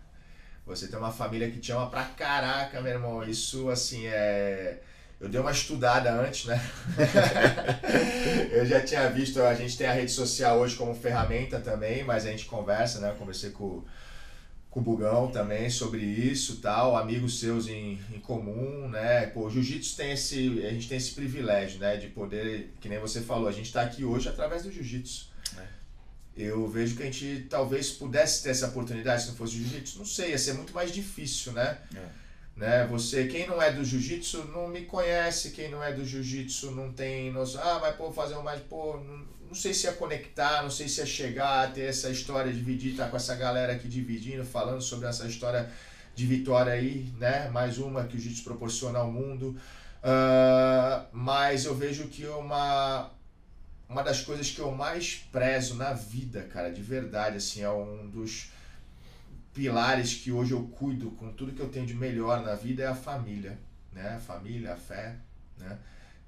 Speaker 1: Você tem uma família que te ama pra caraca, meu irmão. Isso, assim, é. Eu dei uma estudada antes, né? eu já tinha visto, a gente tem a rede social hoje como ferramenta também, mas a gente conversa, né? Eu conversei com, com o Bugão também sobre isso tal, amigos seus em, em comum, né? Pô, jiu-jitsu tem esse. A gente tem esse privilégio, né? De poder, que nem você falou, a gente tá aqui hoje através do jiu-jitsu eu vejo que a gente talvez pudesse ter essa oportunidade se não fosse jiu-jitsu. Não sei, ia ser muito mais difícil, né? É. né? Você, quem não é do jiu-jitsu não me conhece, quem não é do jiu-jitsu não tem noção. Ah, mas pô, fazer um mais, pô, não, não, sei se ia conectar, não sei se ia chegar, ter essa história, dividir, tá com essa galera aqui dividindo, falando sobre essa história de vitória aí, né? Mais uma que o jiu-jitsu proporciona ao mundo. Uh, mas eu vejo que uma uma das coisas que eu mais prezo na vida, cara, de verdade, assim, é um dos pilares que hoje eu cuido com tudo que eu tenho de melhor na vida é a família, né? A família, a fé, né?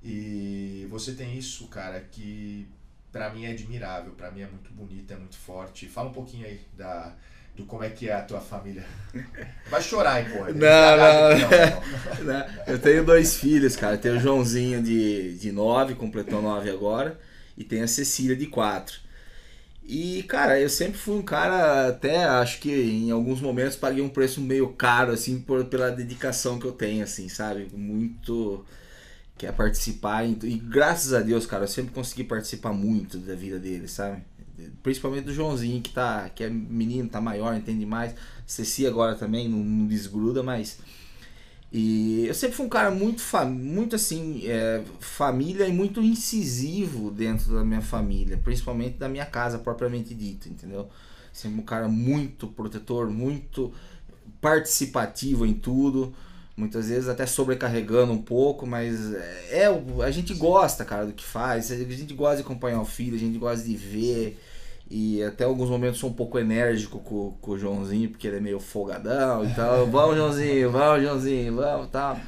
Speaker 1: E você tem isso, cara, que para mim é admirável, para mim é muito bonito, é muito forte. Fala um pouquinho aí da do como é que é a tua família. Vai chorar, hein, porra.
Speaker 2: Não, não, não, não. Eu tenho dois filhos, cara. Eu tenho o Joãozinho de, de nove, completou nove agora e tem a Cecília de 4. E, cara, eu sempre fui um cara, até acho que em alguns momentos paguei um preço meio caro, assim, por, pela dedicação que eu tenho, assim, sabe? Muito. Quer participar. E graças a Deus, cara, eu sempre consegui participar muito da vida dele, sabe? Principalmente do Joãozinho, que, tá, que é menino, tá maior, entende mais. Ceci agora também, não, não desgruda, mas e eu sempre fui um cara muito, muito assim, é, família e muito incisivo dentro da minha família, principalmente da minha casa propriamente dita, entendeu? Sempre um cara muito protetor, muito participativo em tudo, muitas vezes até sobrecarregando um pouco, mas é, é a gente gosta, cara, do que faz, a gente gosta de acompanhar o filho, a gente gosta de ver. E até alguns momentos sou um pouco enérgico com, com o Joãozinho, porque ele é meio folgadão e tal. vamos, Joãozinho, vamos, Joãozinho, vamos tal.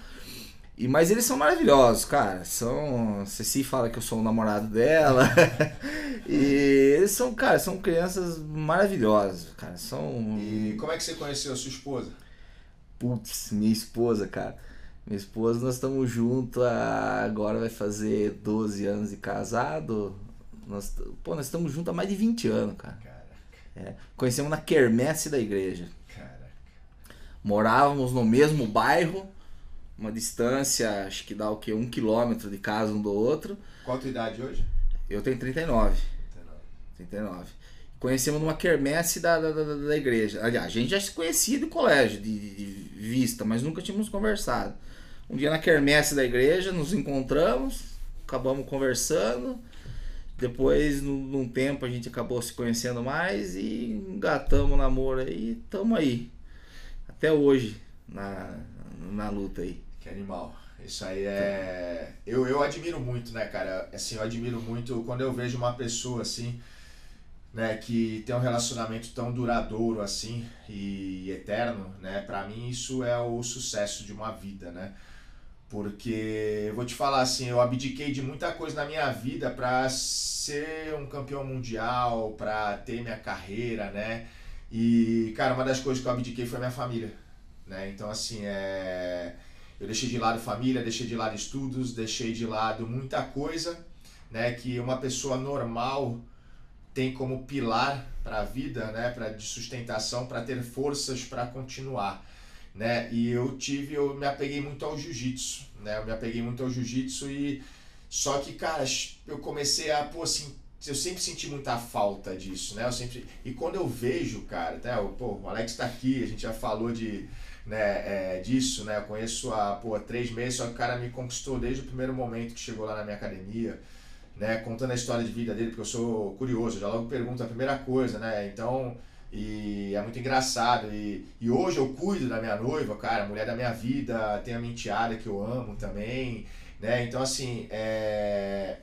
Speaker 2: E, mas eles são maravilhosos, cara. São. Ceci fala que eu sou o namorado dela. e eles são, cara, são crianças maravilhosas, cara. São.
Speaker 1: E como é que você conheceu a sua esposa?
Speaker 2: Putz, minha esposa, cara. Minha esposa, nós estamos juntos agora vai fazer 12 anos de casado. Nós, pô, nós estamos juntos há mais de 20 anos, cara. É, conhecemos na quermesse da igreja. Caraca. Morávamos no mesmo bairro, uma distância, acho que dá o quê? Um quilômetro de casa um do outro.
Speaker 1: Qual a tua idade hoje?
Speaker 2: Eu tenho 39. 39. 39. Conhecemos numa quermesse da, da, da, da igreja. Aliás, a gente já se conhecia do colégio, de, de, de vista, mas nunca tínhamos conversado. Um dia na quermesse da igreja, nos encontramos, acabamos conversando depois, num, tempo, a gente acabou se conhecendo mais e engatamos o namoro aí, tamo aí. Até hoje, na, na luta aí.
Speaker 1: Que animal. Isso aí é. Eu, eu admiro muito, né, cara? Assim, eu admiro muito quando eu vejo uma pessoa assim, né, que tem um relacionamento tão duradouro assim e eterno, né? Pra mim, isso é o sucesso de uma vida, né? Porque eu vou te falar assim, eu abdiquei de muita coisa na minha vida para ser um campeão mundial, para ter minha carreira, né? E, cara, uma das coisas que eu abdiquei foi minha família, né? Então, assim, é... eu deixei de lado família, deixei de lado estudos, deixei de lado muita coisa, né? Que uma pessoa normal tem como pilar para a vida, né? Para de sustentação, para ter forças para continuar né? E eu tive, eu me apeguei muito ao jiu-jitsu, né? Eu me apeguei muito ao jiu-jitsu e só que, cara, eu comecei a, pô, assim, eu sempre senti muita falta disso, né? Eu sempre e quando eu vejo, cara, até o, pô, o Alex tá aqui, a gente já falou de né, é, disso, né? Eu conheço há, pô, três meses, só que o cara me conquistou desde o primeiro momento que chegou lá na minha academia, né? Contando a história de vida dele, porque eu sou curioso, já logo pergunto a primeira coisa, né? Então, e é muito engraçado. E, e hoje eu cuido da minha noiva, cara, mulher da minha vida, tenho a minha enteada que eu amo também, né? Então, assim, é...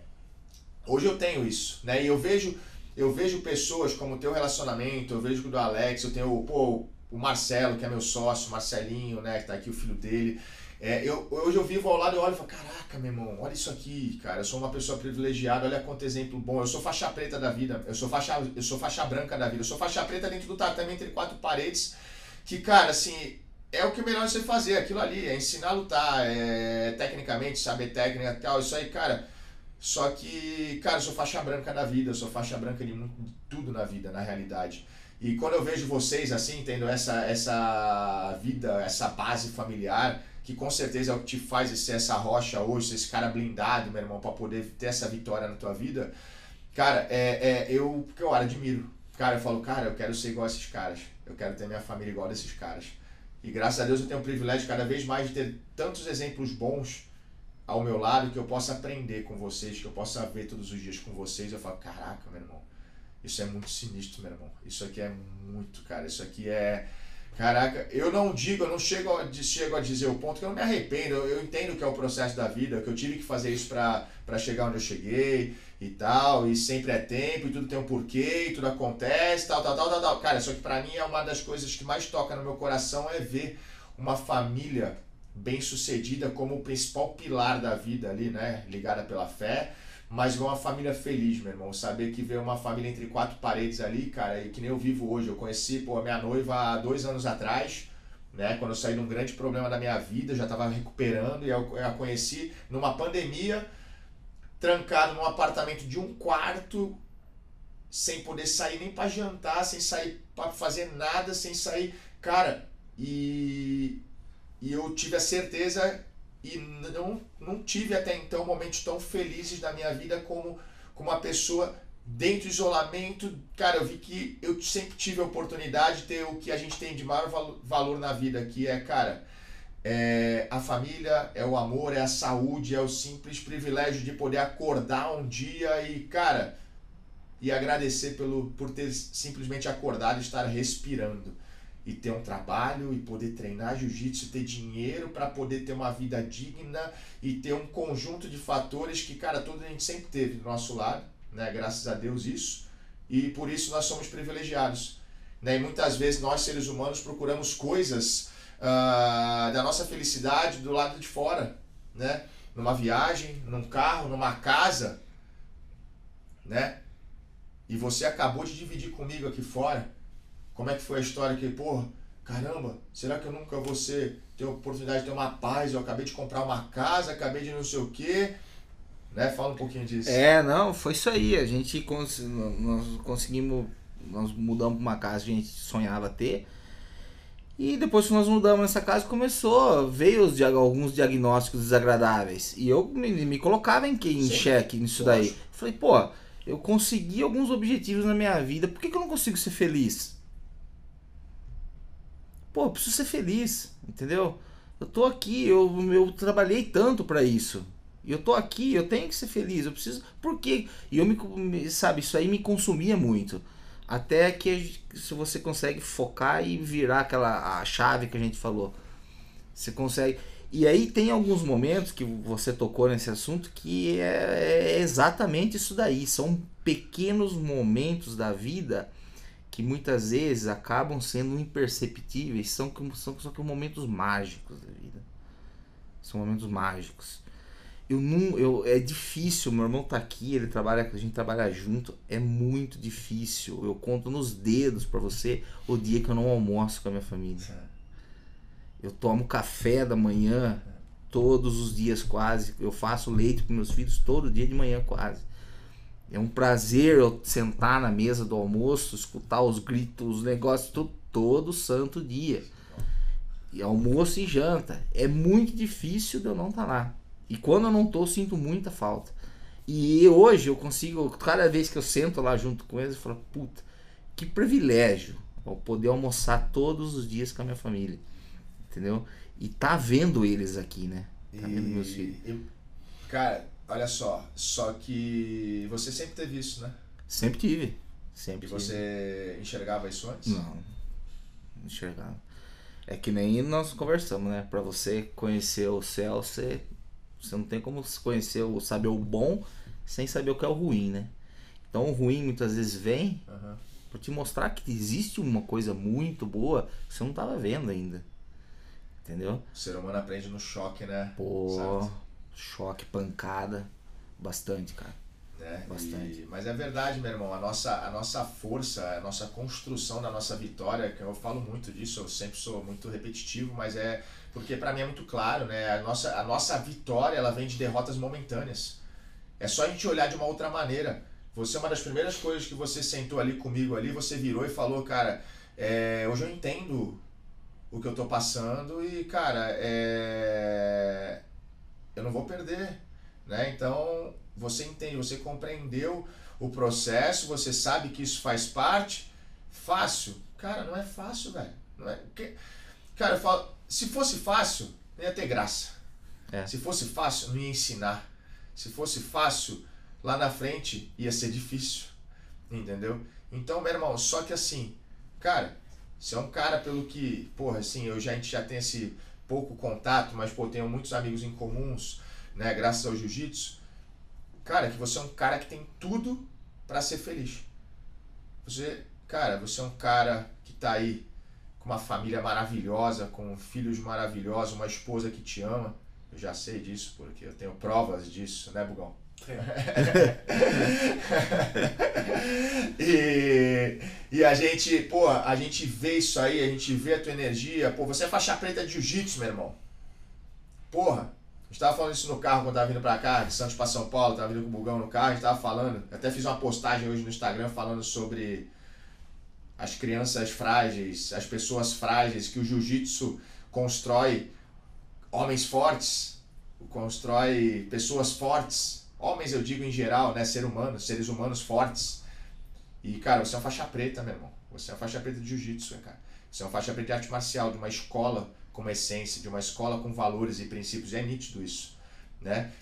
Speaker 1: hoje eu tenho isso, né? E eu vejo, eu vejo pessoas como o teu relacionamento, eu vejo o do Alex, eu tenho pô, o Marcelo, que é meu sócio, Marcelinho, né? Que tá aqui o filho dele. É, eu, hoje eu vivo ao lado e olho e falo, caraca, meu irmão, olha isso aqui, cara, eu sou uma pessoa privilegiada, olha quanto exemplo bom. Eu sou faixa preta da vida, eu sou faixa, eu sou faixa branca da vida, eu sou faixa preta dentro do tatame entre quatro paredes, que, cara, assim, é o que é melhor você fazer, aquilo ali, é ensinar a lutar, é, tecnicamente, saber técnica e tal, isso aí, cara. Só que, cara, eu sou faixa branca da vida, eu sou faixa branca de, muito, de tudo na vida, na realidade. E quando eu vejo vocês assim, tendo essa, essa vida, essa base familiar, que com certeza é o que te faz ser essa rocha hoje, ser esse cara blindado, meu irmão, para poder ter essa vitória na tua vida. Cara, é, é, eu, eu admiro. Cara, eu falo, cara, eu quero ser igual a esses caras. Eu quero ter minha família igual a esses caras. E graças a Deus eu tenho o privilégio cada vez mais de ter tantos exemplos bons ao meu lado que eu possa aprender com vocês, que eu possa ver todos os dias com vocês. Eu falo, caraca, meu irmão, isso é muito sinistro, meu irmão. Isso aqui é muito, cara. Isso aqui é Caraca, eu não digo, eu não chego a, chego a dizer o ponto que eu não me arrependo, eu, eu entendo que é o processo da vida, que eu tive que fazer isso para chegar onde eu cheguei e tal, e sempre é tempo, e tudo tem um porquê, e tudo acontece, tal, tal, tal, tal, tal. Cara, só que para mim é uma das coisas que mais toca no meu coração é ver uma família bem sucedida como o principal pilar da vida ali, né, ligada pela fé, mas ver uma família feliz, meu irmão. Saber que ver uma família entre quatro paredes ali, cara, e que nem eu vivo hoje. Eu conheci, pô, a minha noiva há dois anos atrás, né? Quando eu saí de um grande problema da minha vida, já estava recuperando, e eu, eu a conheci numa pandemia, trancado num apartamento de um quarto, sem poder sair nem para jantar, sem sair para fazer nada, sem sair. Cara, e, e eu tive a certeza e não, não tive até então momentos tão felizes da minha vida como, como uma pessoa dentro do isolamento. Cara, eu vi que eu sempre tive a oportunidade de ter o que a gente tem de maior valor na vida, que é, cara, é a família, é o amor, é a saúde, é o simples privilégio de poder acordar um dia e, cara, e agradecer pelo, por ter simplesmente acordado e estar respirando e ter um trabalho e poder treinar jiu-jitsu, ter dinheiro para poder ter uma vida digna e ter um conjunto de fatores que, cara, tudo a gente sempre teve do nosso lado, né? Graças a Deus isso. E por isso nós somos privilegiados. Né? E muitas vezes nós, seres humanos, procuramos coisas uh, da nossa felicidade do lado de fora, né? Numa viagem, num carro, numa casa, né? E você acabou de dividir comigo aqui fora como é que foi a história que, pô, caramba, será que eu nunca vou ser, ter a oportunidade de ter uma paz? Eu acabei de comprar uma casa, acabei de não sei o quê. Né? Fala um pouquinho disso.
Speaker 2: É, não, foi isso aí. A gente cons nós conseguimos, nós mudamos para uma casa que a gente sonhava ter. E depois que nós mudamos nessa casa, começou, veio os, alguns diagnósticos desagradáveis. E eu me, me colocava em, em xeque nisso daí. Falei, pô, eu consegui alguns objetivos na minha vida, por que, que eu não consigo ser feliz? Pô, eu preciso ser feliz, entendeu? Eu tô aqui, eu, eu trabalhei tanto para isso, E eu tô aqui, eu tenho que ser feliz, eu preciso. Por quê? E eu me. Sabe, isso aí me consumia muito. Até que se você consegue focar e virar aquela a chave que a gente falou. Você consegue. E aí tem alguns momentos que você tocou nesse assunto que é, é exatamente isso daí. São pequenos momentos da vida que muitas vezes acabam sendo imperceptíveis, são, são, são momentos mágicos da vida. São momentos mágicos. Eu não, eu, é difícil, meu irmão tá aqui, ele trabalha, a gente trabalha junto, é muito difícil. Eu conto nos dedos para você o dia que eu não almoço com a minha família. Eu tomo café da manhã todos os dias quase. Eu faço leite para meus filhos todo dia de manhã quase. É um prazer eu sentar na mesa do almoço, escutar os gritos, os negócios todo, todo santo dia. E almoço e janta. É muito difícil de eu não estar tá lá. E quando eu não tô, eu sinto muita falta. E hoje eu consigo, cada vez que eu sento lá junto com eles, eu falo, puta, que privilégio eu poder almoçar todos os dias com a minha família. Entendeu? E tá vendo eles aqui, né? Tá vendo meus filhos. E,
Speaker 1: cara, Olha só, só que você sempre teve isso, né?
Speaker 2: Sempre tive. Sempre
Speaker 1: e você enxergava isso antes?
Speaker 2: Não. Não enxergava. É que nem nós conversamos, né? Pra você conhecer o céu, você, você não tem como conhecer o saber o bom sem saber o que é o ruim, né? Então o ruim muitas vezes vem uhum. para te mostrar que existe uma coisa muito boa que você não tava vendo ainda. Entendeu?
Speaker 1: O ser humano aprende no choque, né?
Speaker 2: Pô, Sabe? Choque, pancada, bastante, cara.
Speaker 1: Né? Bastante. E, mas é verdade, meu irmão, a nossa, a nossa força, a nossa construção da nossa vitória, que eu falo muito disso, eu sempre sou muito repetitivo, mas é porque para mim é muito claro, né? A nossa, a nossa vitória, ela vem de derrotas momentâneas. É só a gente olhar de uma outra maneira. Você é uma das primeiras coisas que você sentou ali comigo ali, você virou e falou, cara, é, hoje eu entendo o que eu tô passando e, cara, é, eu não vou perder, né? Então, você entende, você compreendeu o processo, você sabe que isso faz parte. Fácil? Cara, não é fácil, velho. Não é, cara, eu falo, se fosse fácil, não ia ter graça. É. Se fosse fácil, não ia ensinar. Se fosse fácil, lá na frente ia ser difícil. Entendeu? Então, meu irmão, só que assim, cara, você é um cara pelo que, porra, assim, eu já, a gente já tem esse pouco contato, mas pô, tenho muitos amigos em comuns, né, graças ao jiu-jitsu. Cara, que você é um cara que tem tudo para ser feliz. Você, cara, você é um cara que tá aí com uma família maravilhosa, com filhos maravilhosos, uma esposa que te ama. Eu já sei disso porque eu tenho provas disso, né, Bugão? e, e a gente, pô, a gente vê isso aí, a gente vê a tua energia. Pô, você é faixa preta de jiu-jitsu, meu irmão. Porra, a gente tava falando isso no carro quando tava vindo pra cá, de Santos pra São Paulo, tava vindo com o Bugão no carro, a gente tava falando. Até fiz uma postagem hoje no Instagram falando sobre as crianças frágeis, as pessoas frágeis, que o jiu-jitsu constrói homens fortes, constrói pessoas fortes Homens, eu digo em geral, né? Ser humano, seres humanos fortes. E, cara, você é uma faixa preta, meu irmão. Você é uma faixa preta de jiu-jitsu, cara. Você é uma faixa preta de arte marcial, de uma escola com uma essência, de uma escola com valores e princípios. É nítido isso, né?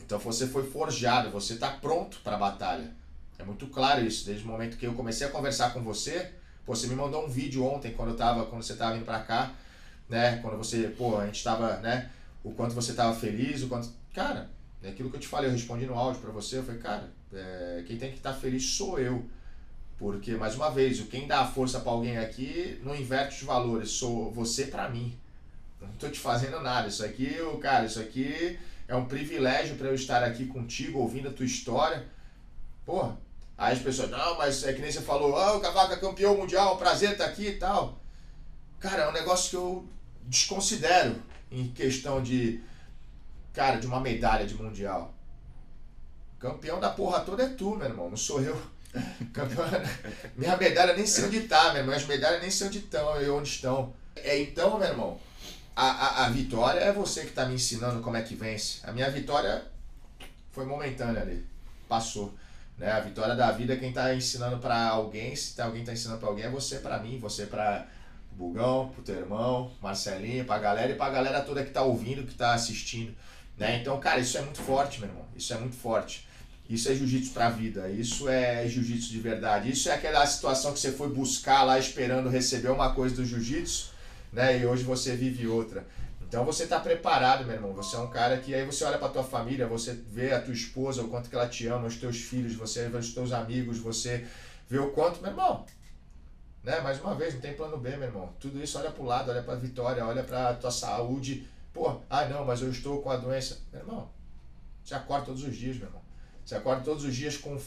Speaker 1: Então você foi forjado, você está pronto para a batalha. É muito claro isso. Desde o momento que eu comecei a conversar com você, pô, você me mandou um vídeo ontem quando eu tava, quando você estava vindo para cá, né? Quando você, pô, a gente estava, né? O quanto você estava feliz, o quanto, cara, é aquilo que eu te falei, eu respondi no áudio para você, eu falei, cara, é, quem tem que estar tá feliz sou eu. Porque, mais uma vez, quem dá a força para alguém aqui não inverte os valores, sou você para mim. Não estou te fazendo nada. Isso aqui, eu, cara, isso aqui é um privilégio para eu estar aqui contigo, ouvindo a tua história. Porra, aí as pessoas, não, mas é que nem você falou, ah, o Cavaco é campeão mundial, prazer estar tá aqui e tal. Cara, é um negócio que eu desconsidero em questão de cara, de uma medalha de mundial. Campeão da porra toda é tu, meu irmão, não sou eu. Campeão... Minha medalha nem sei onde tá, meu irmão. As medalhas nem sei onde estão e onde estão. É, então, meu irmão, a, a, a vitória é você que está me ensinando como é que vence. A minha vitória foi momentânea ali. Passou. Né? A vitória da vida, quem está ensinando para alguém, se tá, alguém está ensinando para alguém, é você para mim, você para Bugão, pro teu irmão, Marcelinho, pra galera e pra galera toda que tá ouvindo, que tá assistindo. Né? Então, cara, isso é muito forte, meu irmão. Isso é muito forte. Isso é jiu-jitsu pra vida. Isso é jiu-jitsu de verdade. Isso é aquela situação que você foi buscar lá esperando receber uma coisa do jiu-jitsu, né? E hoje você vive outra. Então você tá preparado, meu irmão. Você é um cara que aí você olha pra tua família, você vê a tua esposa, o quanto que ela te ama, os teus filhos, você vê os teus amigos, você vê o quanto, meu irmão. Né? Mais uma vez, não tem plano B, meu irmão. Tudo isso olha pro lado, olha pra vitória, olha pra tua saúde. Pô, ah não, mas eu estou com a doença. Meu irmão, você acorda todos os dias, meu irmão. Você acorda todos os dias com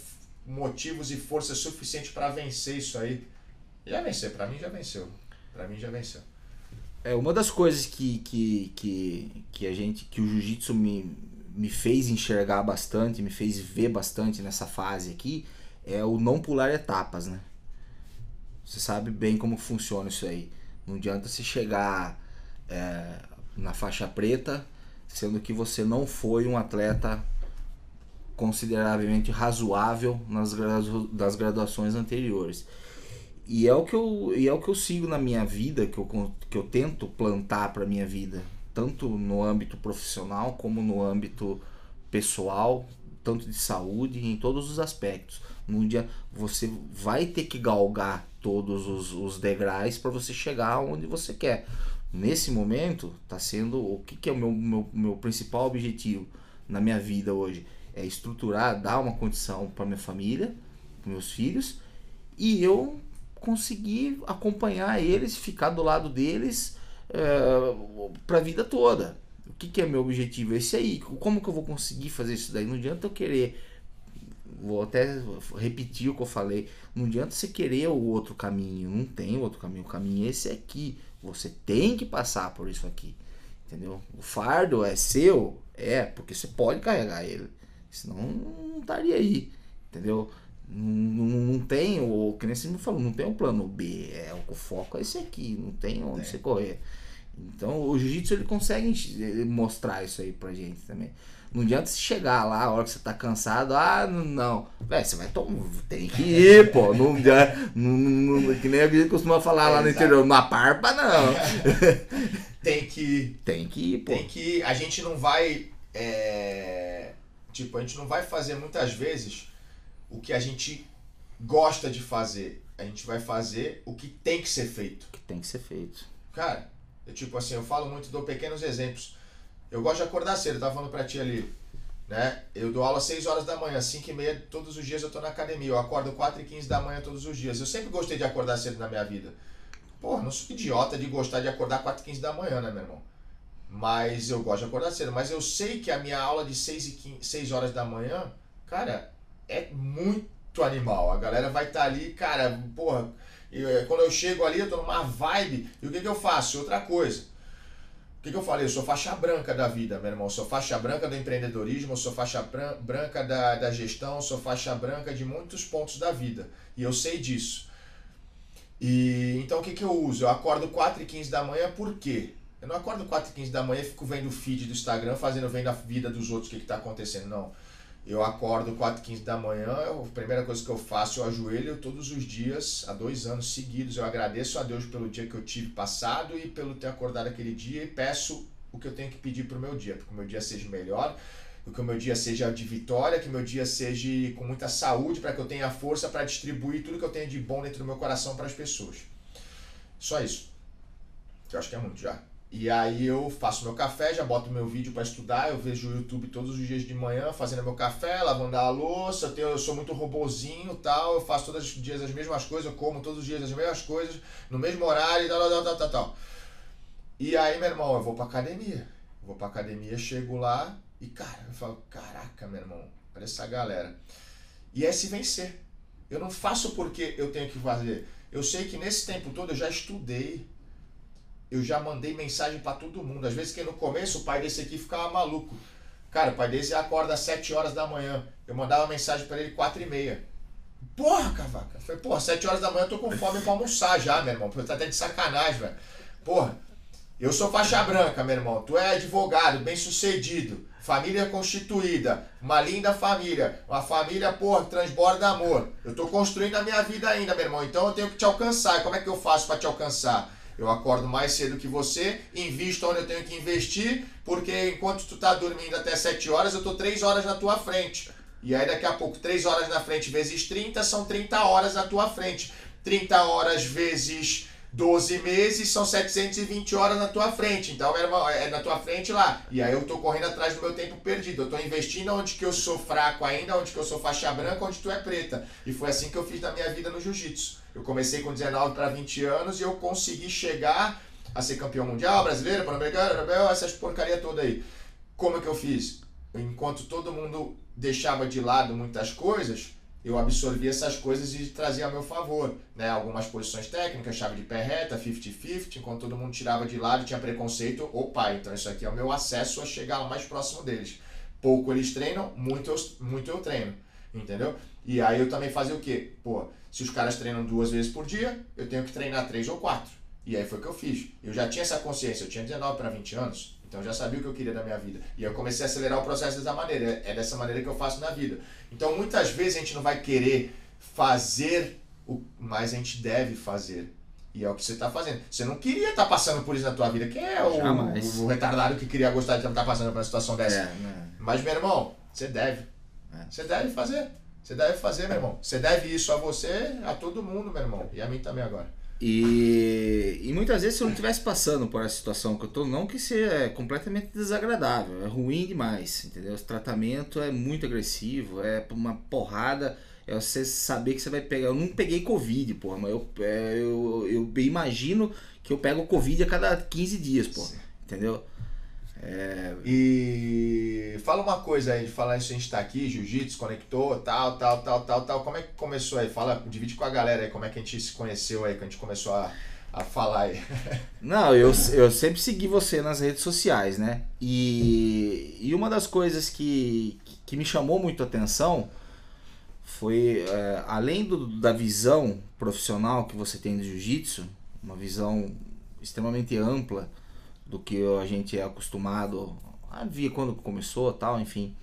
Speaker 1: motivos e força suficiente para vencer isso aí. Já vencer, para mim já venceu. Para mim já venceu.
Speaker 2: É uma das coisas que, que, que, que a gente, que o jiu-jitsu me, me fez enxergar bastante, me fez ver bastante nessa fase aqui, é o não pular etapas, né? Você sabe bem como funciona isso aí. Não adianta se chegar é, na faixa preta, sendo que você não foi um atleta consideravelmente razoável nas das graduações anteriores. E é o que eu, e é o que eu sigo na minha vida, que eu, que eu tento plantar para minha vida, tanto no âmbito profissional como no âmbito pessoal, tanto de saúde, em todos os aspectos. Num dia você vai ter que galgar todos os, os degraus para você chegar onde você quer. Nesse momento, está sendo o que, que é o meu, meu, meu principal objetivo na minha vida hoje é, estruturar, dar uma condição para minha família, para meus filhos, e eu conseguir acompanhar eles, ficar do lado deles é, para a vida toda. O que, que é meu objetivo? Esse aí. Como que eu vou conseguir fazer isso daí? Não adianta eu querer. Vou até repetir o que eu falei. Não adianta você querer o outro caminho. Não tem outro caminho. O caminho é esse aqui. Você tem que passar por isso aqui. Entendeu? O fardo é seu? É, porque você pode carregar ele. Senão não estaria aí, entendeu? Não, não, tem, o que nem você me falou, não tem um plano B. É, o foco é esse aqui, não tem onde é. você correr. Então o jiu-jitsu ele consegue mostrar isso aí pra gente também. Não adianta você chegar lá a hora que você tá cansado, ah, não. Véi, você vai tomar. Tem que ir, pô. Não, não, não, que nem a gente costuma falar é, lá no exato. interior, na parpa não.
Speaker 1: tem que ir.
Speaker 2: Tem que ir, pô.
Speaker 1: Tem que ir. A gente não vai. É Tipo, a gente não vai fazer muitas vezes o que a gente gosta de fazer. A gente vai fazer o que tem que ser feito. O
Speaker 2: que tem que ser feito.
Speaker 1: Cara, eu, tipo assim, eu falo muito, dou pequenos exemplos. Eu gosto de acordar cedo, eu tava falando pra ti ali. Né? Eu dou aula às 6 horas da manhã, 5 e meia, todos os dias eu tô na academia. Eu acordo 4 e 15 da manhã todos os dias. Eu sempre gostei de acordar cedo na minha vida. Porra, não sou idiota de gostar de acordar 4 e 15 da manhã, né, meu irmão? Mas eu gosto de acordar cedo. Mas eu sei que a minha aula de 6, e 15, 6 horas da manhã, cara, é muito animal. A galera vai estar tá ali, cara, porra. Eu, é, quando eu chego ali, eu tô numa vibe. E o que, que eu faço? Outra coisa. Que, que eu falei? Eu sou faixa branca da vida, meu irmão. Eu sou faixa branca do empreendedorismo, eu sou faixa branca da, da gestão, eu sou faixa branca de muitos pontos da vida. E eu sei disso. E então o que, que eu uso? Eu acordo 4 e 15 da manhã, por quê? Eu não acordo 4 e 15 da manhã e fico vendo o feed do Instagram, fazendo vendo a vida dos outros, o que está acontecendo. Não. Eu acordo 4 e 15 da manhã, a primeira coisa que eu faço, eu ajoelho todos os dias, há dois anos seguidos. Eu agradeço a Deus pelo dia que eu tive passado e pelo ter acordado aquele dia e peço o que eu tenho que pedir para o meu dia, para que o meu dia seja melhor, que o meu dia seja de vitória, que o meu dia seja com muita saúde, para que eu tenha força para distribuir tudo que eu tenho de bom dentro do meu coração para as pessoas. Só isso. Eu acho que é muito já. E aí eu faço meu café, já boto meu vídeo para estudar, eu vejo o YouTube todos os dias de manhã, fazendo meu café, lavando a louça, eu, tenho, eu sou muito robozinho tal, eu faço todos os dias as mesmas coisas, eu como todos os dias as mesmas coisas, no mesmo horário, tal, tal, tal, tal, tal. E aí, meu irmão, eu vou pra academia. vou pra academia, chego lá e, cara, eu falo, caraca, meu irmão, olha essa galera. E é se vencer. Eu não faço porque eu tenho que fazer. Eu sei que nesse tempo todo eu já estudei, eu já mandei mensagem para todo mundo. Às vezes que no começo o pai desse aqui ficava maluco. Cara, o pai desse acorda às 7 horas da manhã. Eu mandava mensagem para ele 4 e meia. Porra, cavaca. Eu falei, porra, 7 horas da manhã eu tô com fome pra almoçar já, meu irmão. Tá até de sacanagem, velho. Porra, eu sou faixa branca, meu irmão. Tu é advogado, bem sucedido. Família constituída, uma linda família, uma família, porra, transborda amor. Eu tô construindo a minha vida ainda, meu irmão, então eu tenho que te alcançar. Como é que eu faço para te alcançar? Eu acordo mais cedo que você, invisto onde eu tenho que investir, porque enquanto tu tá dormindo até 7 horas, eu tô 3 horas na tua frente. E aí daqui a pouco, 3 horas na frente vezes 30 são 30 horas na tua frente. 30 horas vezes 12 meses são 720 horas na tua frente. Então, meu irmão, é na tua frente lá. E aí eu tô correndo atrás do meu tempo perdido. Eu tô investindo onde que eu sou fraco ainda, onde que eu sou faixa branca, onde tu é preta. E foi assim que eu fiz na minha vida no jiu-jitsu. Eu comecei com 19 para 20 anos e eu consegui chegar a ser campeão mundial, brasileiro, pan-americano, essas porcaria toda aí. Como é que eu fiz? Enquanto todo mundo deixava de lado muitas coisas, eu absorvi essas coisas e trazia a meu favor. Né? Algumas posições técnicas, chave de pé reta, 50-50, enquanto todo mundo tirava de lado tinha preconceito, opa, então isso aqui é o meu acesso a chegar mais próximo deles. Pouco eles treinam, muito eu, muito eu treino, entendeu? E aí eu também fazia o quê? Pô, se os caras treinam duas vezes por dia, eu tenho que treinar três ou quatro. E aí foi o que eu fiz. Eu já tinha essa consciência, eu tinha 19 para 20 anos, então eu já sabia o que eu queria da minha vida. E eu comecei a acelerar o processo dessa maneira. É dessa maneira que eu faço na vida. Então muitas vezes a gente não vai querer fazer o mais a gente deve fazer. E é o que você está fazendo. Você não queria estar tá passando por isso na tua vida. Quem é o, o, o retardado que queria gostar de estar tá passando por uma situação dessa? É, né? Mas, meu irmão, você deve. É. Você deve fazer. Você deve fazer, meu irmão. Você deve isso a você, a todo mundo, meu irmão. E a mim também agora.
Speaker 2: E, e muitas vezes se eu não estivesse passando por essa situação que eu tô, não que seja completamente desagradável, é ruim demais, entendeu? O tratamento é muito agressivo, é uma porrada, é você saber que você vai pegar. Eu não peguei Covid, porra, mas eu, é, eu, eu, eu imagino que eu pego Covid a cada 15 dias, porra, entendeu?
Speaker 1: É... E fala uma coisa aí, de falar isso, a gente tá aqui, jiu-jitsu, conectou, tal, tal, tal, tal, tal. Como é que começou aí? Fala, divide com a galera aí, como é que a gente se conheceu aí, que a gente começou a, a falar aí.
Speaker 2: Não, eu, eu sempre segui você nas redes sociais, né? E, e uma das coisas que, que me chamou muito a atenção foi, é, além do, da visão profissional que você tem do jiu-jitsu, uma visão extremamente ampla, do que a gente é acostumado a ver quando começou tal, enfim.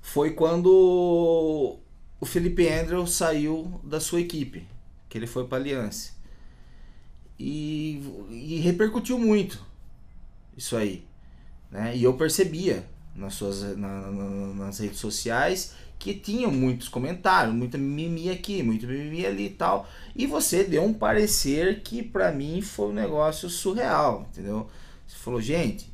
Speaker 2: Foi quando o Felipe Andrew saiu da sua equipe, que ele foi para Aliança. E, e repercutiu muito isso aí. Né? E eu percebia nas, suas, na, na, nas redes sociais que tinham muitos comentários, muita mimimi aqui, muito mimimi ali e tal. E você deu um parecer que para mim foi um negócio surreal, entendeu? Você falou, gente,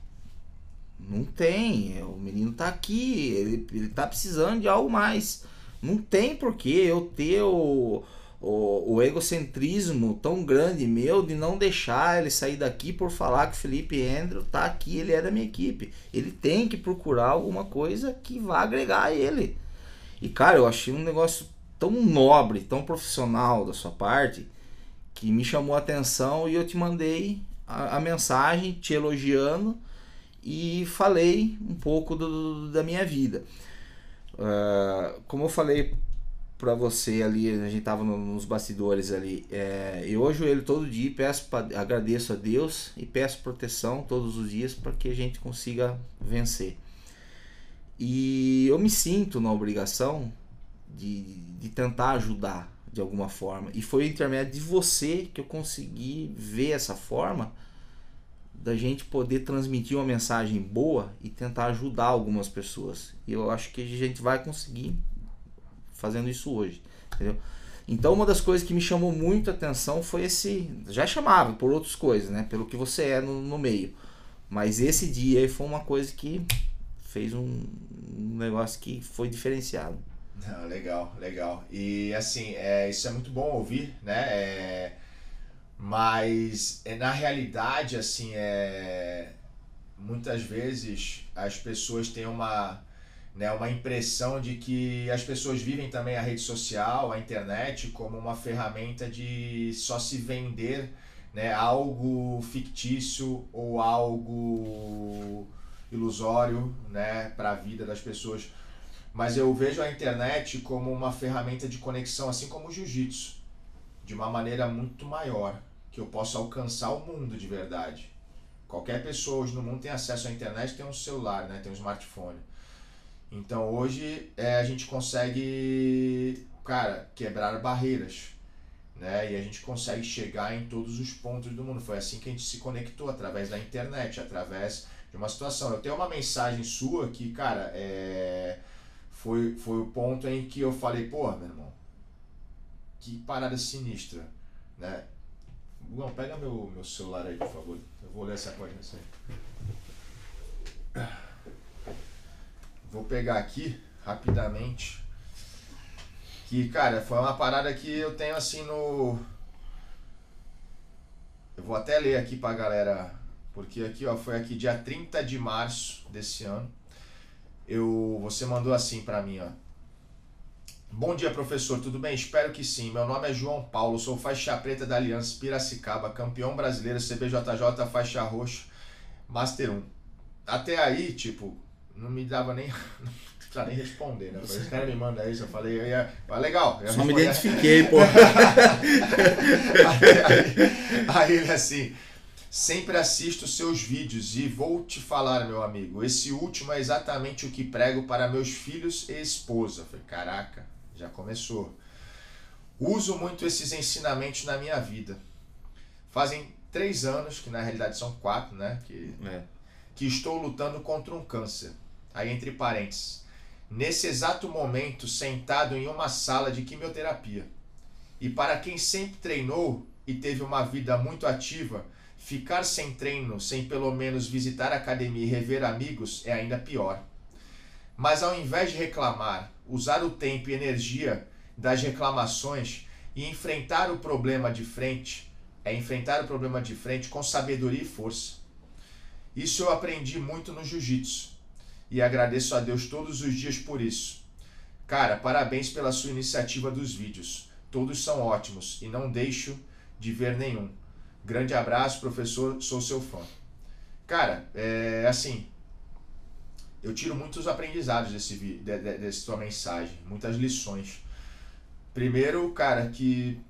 Speaker 2: não tem, o menino tá aqui, ele, ele tá precisando de algo mais. Não tem porquê eu ter o, o, o, egocentrismo tão grande meu de não deixar ele sair daqui por falar que o Felipe Andrew tá aqui, ele é da minha equipe. Ele tem que procurar alguma coisa que vá agregar a ele. E cara, eu achei um negócio tão nobre, tão profissional da sua parte, que me chamou a atenção e eu te mandei a, a mensagem te elogiando e falei um pouco do, da minha vida. Uh, como eu falei para você ali, a gente tava no, nos bastidores ali, é, eu ajoelho todo dia, peço pra, agradeço a Deus e peço proteção todos os dias para que a gente consiga vencer. E eu me sinto na obrigação de, de tentar ajudar de alguma forma. E foi intermédio de você que eu consegui ver essa forma da gente poder transmitir uma mensagem boa e tentar ajudar algumas pessoas. E eu acho que a gente vai conseguir fazendo isso hoje, entendeu? Então uma das coisas que me chamou muito a atenção foi esse, já chamava por outras coisas, né, pelo que você é no, no meio. Mas esse dia foi uma coisa que fez um, um negócio que foi diferenciado.
Speaker 1: Não, legal, legal. E assim, é, isso é muito bom ouvir, né? É, mas é, na realidade, assim, é, muitas vezes as pessoas têm uma, né, uma impressão de que as pessoas vivem também a rede social, a internet, como uma ferramenta de só se vender né, algo fictício ou algo ilusório né, para a vida das pessoas. Mas eu vejo a internet como uma ferramenta de conexão, assim como o jiu-jitsu, de uma maneira muito maior, que eu possa alcançar o mundo de verdade. Qualquer pessoa hoje no mundo tem acesso à internet, tem um celular, né, tem um smartphone. Então hoje é, a gente consegue, cara, quebrar barreiras. né? E a gente consegue chegar em todos os pontos do mundo. Foi assim que a gente se conectou através da internet, através de uma situação. Eu tenho uma mensagem sua que, cara, é... foi, foi o ponto em que eu falei, porra, meu irmão, que parada sinistra, né? Bugão, pega meu, meu celular aí, por favor. Eu vou ler essa página aí. Vou pegar aqui, rapidamente. Que, cara, foi uma parada que eu tenho assim no. Eu vou até ler aqui pra galera. Porque aqui, ó, foi aqui dia 30 de março desse ano. Eu, você mandou assim pra mim, ó. Bom dia, professor. Tudo bem? Espero que sim. Meu nome é João Paulo, sou faixa preta da Aliança Piracicaba, campeão brasileiro CBJJ faixa roxa, Master 1. Até aí, tipo, não me dava nem. Não precisava nem responder, né? Os caras me mandam isso, eu falei, eu ia. Ah, legal. Eu
Speaker 2: Só me identifiquei, pô.
Speaker 1: aí, aí, aí ele assim. Sempre assisto seus vídeos e vou te falar, meu amigo. Esse último é exatamente o que prego para meus filhos e esposa. Falei, caraca, já começou. Uso muito esses ensinamentos na minha vida. Fazem três anos, que na realidade são quatro, né? Que
Speaker 2: É.
Speaker 1: que estou lutando contra um câncer. Aí entre parênteses. Nesse exato momento, sentado em uma sala de quimioterapia. E para quem sempre treinou e teve uma vida muito ativa, ficar sem treino, sem pelo menos visitar a academia e rever amigos é ainda pior. Mas ao invés de reclamar, usar o tempo e energia das reclamações e enfrentar o problema de frente, é enfrentar o problema de frente com sabedoria e força. Isso eu aprendi muito no jiu-jitsu e agradeço a Deus todos os dias por isso. Cara, parabéns pela sua iniciativa dos vídeos. Todos são ótimos e não deixo de ver nenhum. Grande abraço, professor, sou seu fã. Cara, é assim, eu tiro muitos aprendizados desse vi- de, de, dessa sua mensagem, muitas lições. Primeiro, cara, que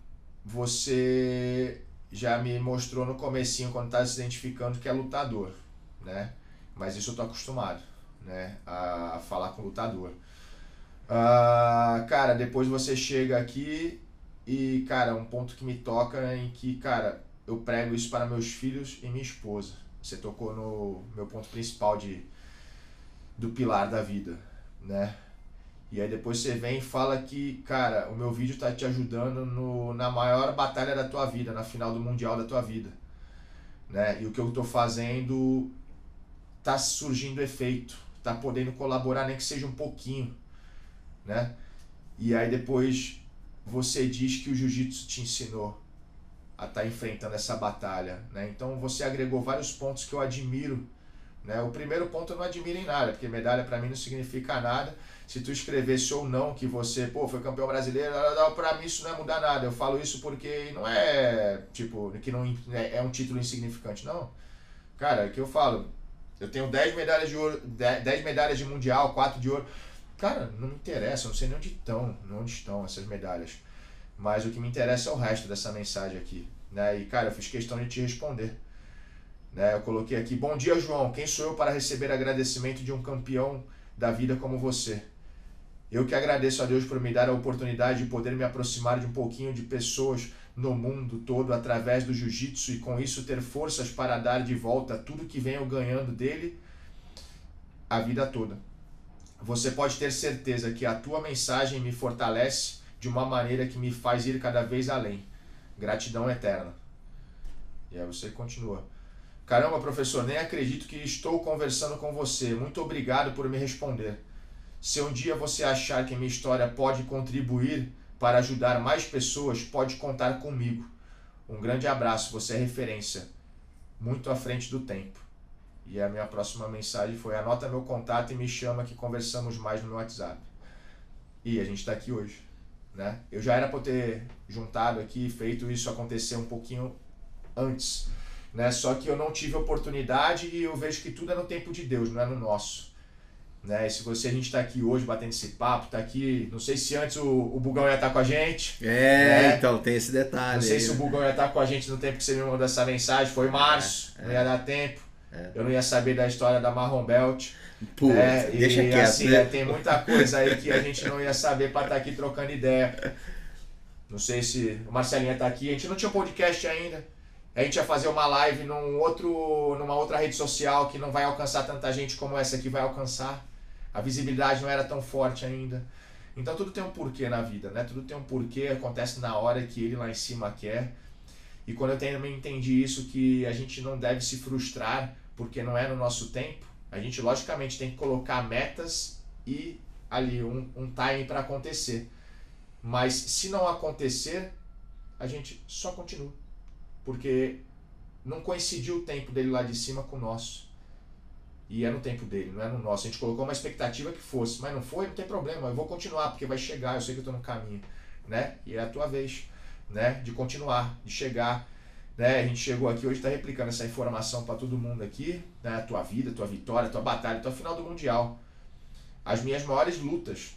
Speaker 1: você já me mostrou no comecinho quando estava se identificando que é lutador, né? Mas isso eu tô acostumado, né? A, a falar com lutador. Ah, cara, depois você chega aqui e, cara, um ponto que me toca é em que, cara, eu prego isso para meus filhos e minha esposa. Você tocou no meu ponto principal de do pilar da vida, né? E aí depois você vem e fala que, cara, o meu vídeo tá te ajudando no, na maior batalha da tua vida, na final do mundial da tua vida, né? E o que eu tô fazendo tá surgindo efeito, tá podendo colaborar nem que seja um pouquinho, né? E aí depois você diz que o jiu-jitsu te ensinou a estar enfrentando essa batalha, né? Então você agregou vários pontos que eu admiro, né? O primeiro ponto eu não admiro em nada, porque medalha para mim não significa nada. Se tu escrevesse ou não que você, pô, foi campeão brasileiro, para mim isso não é mudar nada. Eu falo isso porque não é, tipo, que não é é um título insignificante, não. Cara, é que eu falo, eu tenho 10 medalhas de ouro, 10 10 medalhas de mundial, 4 de ouro. Cara, não me interessa, eu não sei nem onde estão, onde estão essas medalhas. Mas o que me interessa é o resto dessa mensagem aqui, né? E cara, eu fiz questão de te responder. Né? Eu coloquei aqui: "Bom dia, João. Quem sou eu para receber agradecimento de um campeão da vida como você?" Eu que agradeço a Deus por me dar a oportunidade de poder me aproximar de um pouquinho de pessoas no mundo todo através do jiu-jitsu e com isso ter forças para dar de volta tudo que venho ganhando dele a vida toda. Você pode ter certeza que a tua mensagem me fortalece de uma maneira que me faz ir cada vez além. Gratidão eterna. E aí você continua. Caramba, professor, nem acredito que estou conversando com você. Muito obrigado por me responder. Se um dia você achar que minha história pode contribuir para ajudar mais pessoas, pode contar comigo. Um grande abraço, você é referência. Muito à frente do tempo. E a minha próxima mensagem foi: anota meu contato e me chama que conversamos mais no meu WhatsApp. E a gente está aqui hoje. Né? Eu já era para ter juntado aqui, feito isso acontecer um pouquinho antes. Né? Só que eu não tive oportunidade e eu vejo que tudo é no tempo de Deus, não é no nosso. Né? E se você, a gente está aqui hoje batendo esse papo, tá aqui. Não sei se antes o, o Bugão ia estar com a gente.
Speaker 2: É,
Speaker 1: É.
Speaker 2: então tem esse detalhe.
Speaker 1: Não sei
Speaker 2: aí,
Speaker 1: se o
Speaker 2: né?
Speaker 1: Bugão ia estar com a gente no tempo que você me mandou essa mensagem. Foi março,
Speaker 2: É,
Speaker 1: não
Speaker 2: é.
Speaker 1: ia dar tempo.
Speaker 2: É.
Speaker 1: Eu não ia saber da história da Marron Belt.
Speaker 2: Pô,
Speaker 1: né?
Speaker 2: deixa
Speaker 1: e
Speaker 2: quieto.
Speaker 1: assim,
Speaker 2: né?
Speaker 1: é, tem muita coisa aí que a gente não ia saber para estar aqui trocando ideia. Não sei se o Marcelinha tá aqui. A gente não tinha podcast ainda. A gente ia fazer uma live num outro, numa outra rede social que não vai alcançar tanta gente como essa aqui vai alcançar. A visibilidade não era tão forte ainda. Então tudo tem um porquê na vida, né? Tudo tem um porquê, acontece na hora que ele lá em cima quer. E quando eu também entendi isso, que a gente não deve se frustrar porque não é no nosso tempo, a gente logicamente tem que colocar metas e ali um, um time para acontecer. Mas se não acontecer, a gente só continua. Porque não coincidiu o tempo dele lá de cima com o nosso. E é no tempo dele, não é no nosso. A gente colocou uma expectativa que fosse, mas não foi, não tem problema. Eu vou continuar, porque vai chegar, eu sei que eu estou no caminho. Né? E é a tua vez né? de continuar, de chegar. Né? A gente chegou aqui hoje, está replicando essa informação para todo mundo aqui. Né? A tua vida, tua vitória, tua batalha, tua final do Mundial. As minhas maiores lutas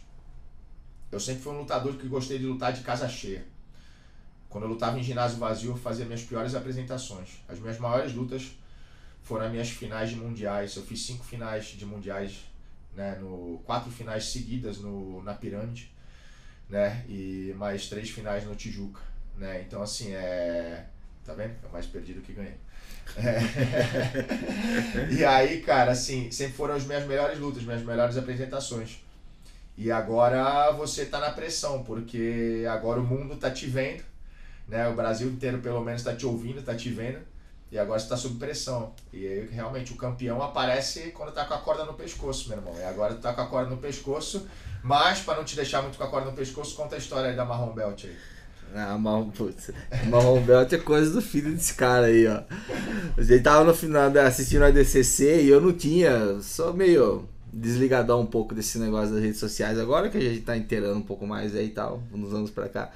Speaker 1: eu sempre fui um lutador que gostei de lutar de casa cheia. Quando eu lutava em ginásio vazio, eu fazia minhas piores apresentações. As minhas maiores lutas foram as minhas finais de mundiais. Eu fiz cinco finais de mundiais, né, no quatro finais seguidas no na pirâmide, né, e mais três finais no Tijuca, né. Então assim é, tá vendo? É mais perdido que ganhei. É. e aí, cara, assim, sempre foram as minhas melhores lutas, minhas melhores apresentações. E agora você está na pressão, porque agora o mundo está te vendo, né? O Brasil inteiro pelo menos está te ouvindo, está te vendo, e agora você está sob pressão. E aí, realmente o campeão aparece quando está com a corda no pescoço, meu irmão. E agora tu tá com a corda no pescoço, mas para não te deixar muito com a corda no pescoço, conta a história aí da Marrom Belt aí.
Speaker 2: Ah, marrom, putz, marrom belt é coisa do filho desse cara aí, ó. A gente tava no final assistindo a DCC e eu não tinha, só meio desligadão um pouco desse negócio das redes sociais agora que a gente tá inteirando um pouco mais aí e tal, uns anos pra cá.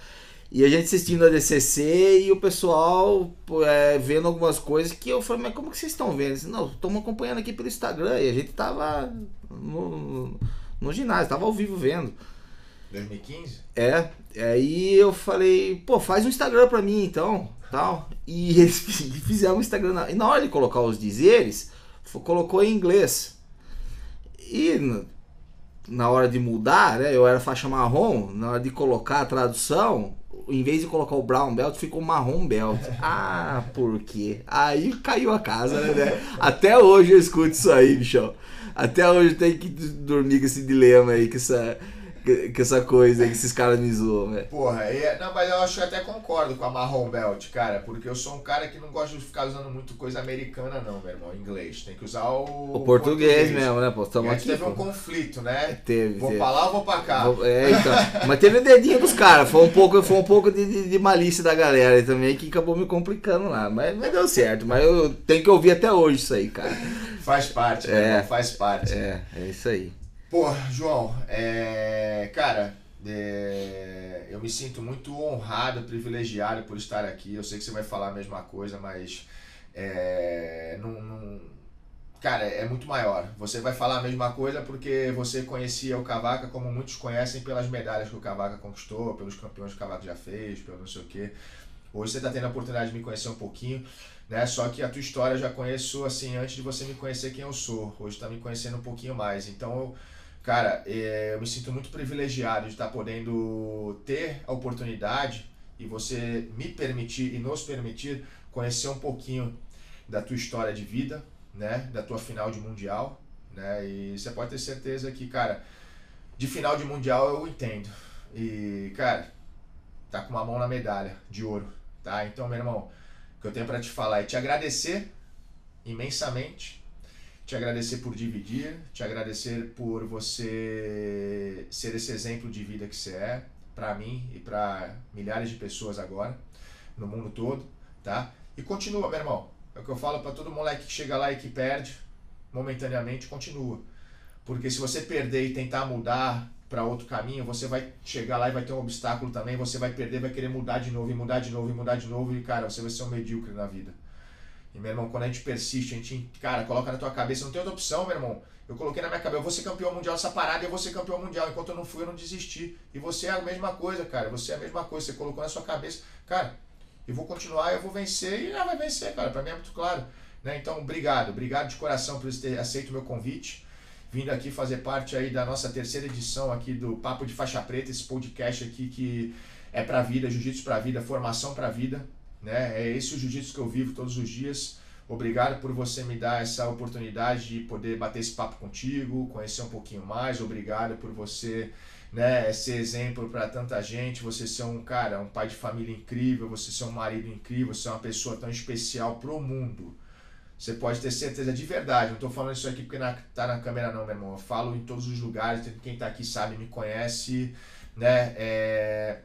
Speaker 2: E a gente assistindo a DCC e o pessoal é, vendo algumas coisas que eu falei, mas como que vocês estão vendo? Disse, não, estamos acompanhando aqui pelo Instagram e a gente tava no, no ginásio, tava ao vivo vendo.
Speaker 1: 2015?
Speaker 2: É, aí eu falei, pô, faz um Instagram pra mim então, tal. E eles fizeram um Instagram, e na hora de colocar os dizeres, colocou em inglês. E na hora de mudar, né, eu era faixa marrom, na hora de colocar a tradução, em vez de colocar o brown belt, ficou marrom belt. Ah, por quê? Aí caiu a casa, né? Até hoje eu escuto isso aí, bichão. Até hoje eu tenho que dormir com esse dilema aí, com essa que essa coisa aí que esses caras me zoam, velho.
Speaker 1: Porra, é, não, mas eu acho que até concordo com a marrom belt, cara, porque eu sou um cara que não gosta de ficar usando muito coisa americana, não, meu irmão, inglês. Tem que usar o.
Speaker 2: O português, português. mesmo, né, pô?
Speaker 1: Estamos aqui. teve pô. um conflito, né?
Speaker 2: Teve.
Speaker 1: Vou
Speaker 2: teve.
Speaker 1: pra lá ou vou pra cá?
Speaker 2: É, então. mas teve o dedinho dos caras, foi um pouco, foi um pouco de, de, de, malícia da galera também que acabou me complicando lá. Mas, mas deu certo, mas eu tenho que ouvir até hoje isso aí, cara.
Speaker 1: Faz parte, é, irmão, faz parte.
Speaker 2: É, é isso aí.
Speaker 1: Pô, João, é, cara, é, eu me sinto muito honrado, privilegiado por estar aqui. Eu sei que você vai falar a mesma coisa, mas é, não, não, cara, é muito maior. Você vai falar a mesma coisa porque você conhecia o Cavaca como muitos conhecem pelas medalhas que o Cavaca conquistou, pelos campeões que o Cavaca já fez, pelo não sei o quê. Hoje você está tendo a oportunidade de me conhecer um pouquinho, né? Só que a tua história eu já conheço assim antes de você me conhecer quem eu sou. Hoje está me conhecendo um pouquinho mais. Então eu Cara, é, eu me sinto muito privilegiado de estar podendo ter a oportunidade e você me permitir e nos permitir conhecer um pouquinho da tua história de vida, né, da tua final de mundial, né? E você pode ter certeza que, cara, de final de mundial eu entendo. E, cara, tá com uma mão na medalha de ouro, tá? Então, meu irmão, o que eu tenho para te falar é te agradecer imensamente te agradecer por dividir, te agradecer por você ser esse exemplo de vida que você é para mim e para milhares de pessoas agora no mundo todo, tá? E continua, meu irmão. É o que eu falo para todo moleque que chega lá e que perde momentaneamente, continua. Porque se você perder e tentar mudar para outro caminho, você vai chegar lá e vai ter um obstáculo também, você vai perder, vai querer mudar de novo e mudar de novo e mudar de novo e cara, você vai ser um medíocre na vida. E, meu irmão, quando a gente persiste, a gente, cara, coloca na tua cabeça, não tem outra opção, meu irmão. Eu coloquei na minha cabeça, eu vou ser campeão mundial dessa parada, eu vou ser campeão mundial. Enquanto eu não fui, eu não desisti. E você é a mesma coisa, cara. Você é a mesma coisa. Você colocou na sua cabeça, cara, eu vou continuar, eu vou vencer e já vai vencer, cara. Pra mim é muito claro. Né? Então, obrigado. Obrigado de coração por ter aceito o meu convite. Vindo aqui fazer parte aí da nossa terceira edição aqui do Papo de Faixa Preta, esse podcast aqui que é pra vida, jiu-jitsu pra vida, formação pra vida, né? É esse o jiu-jitsu que eu vivo todos os dias. Obrigado por você me dar essa oportunidade de poder bater esse papo contigo, conhecer um pouquinho mais. Obrigado por você né, ser exemplo para tanta gente, você ser um cara, um pai de família incrível, você ser um marido incrível, você ser uma pessoa tão especial pro mundo. Você pode ter certeza de verdade. Não estou falando isso aqui porque na, tá na câmera não, meu irmão. Eu falo em todos os lugares. Quem está aqui sabe, me conhece, né? É...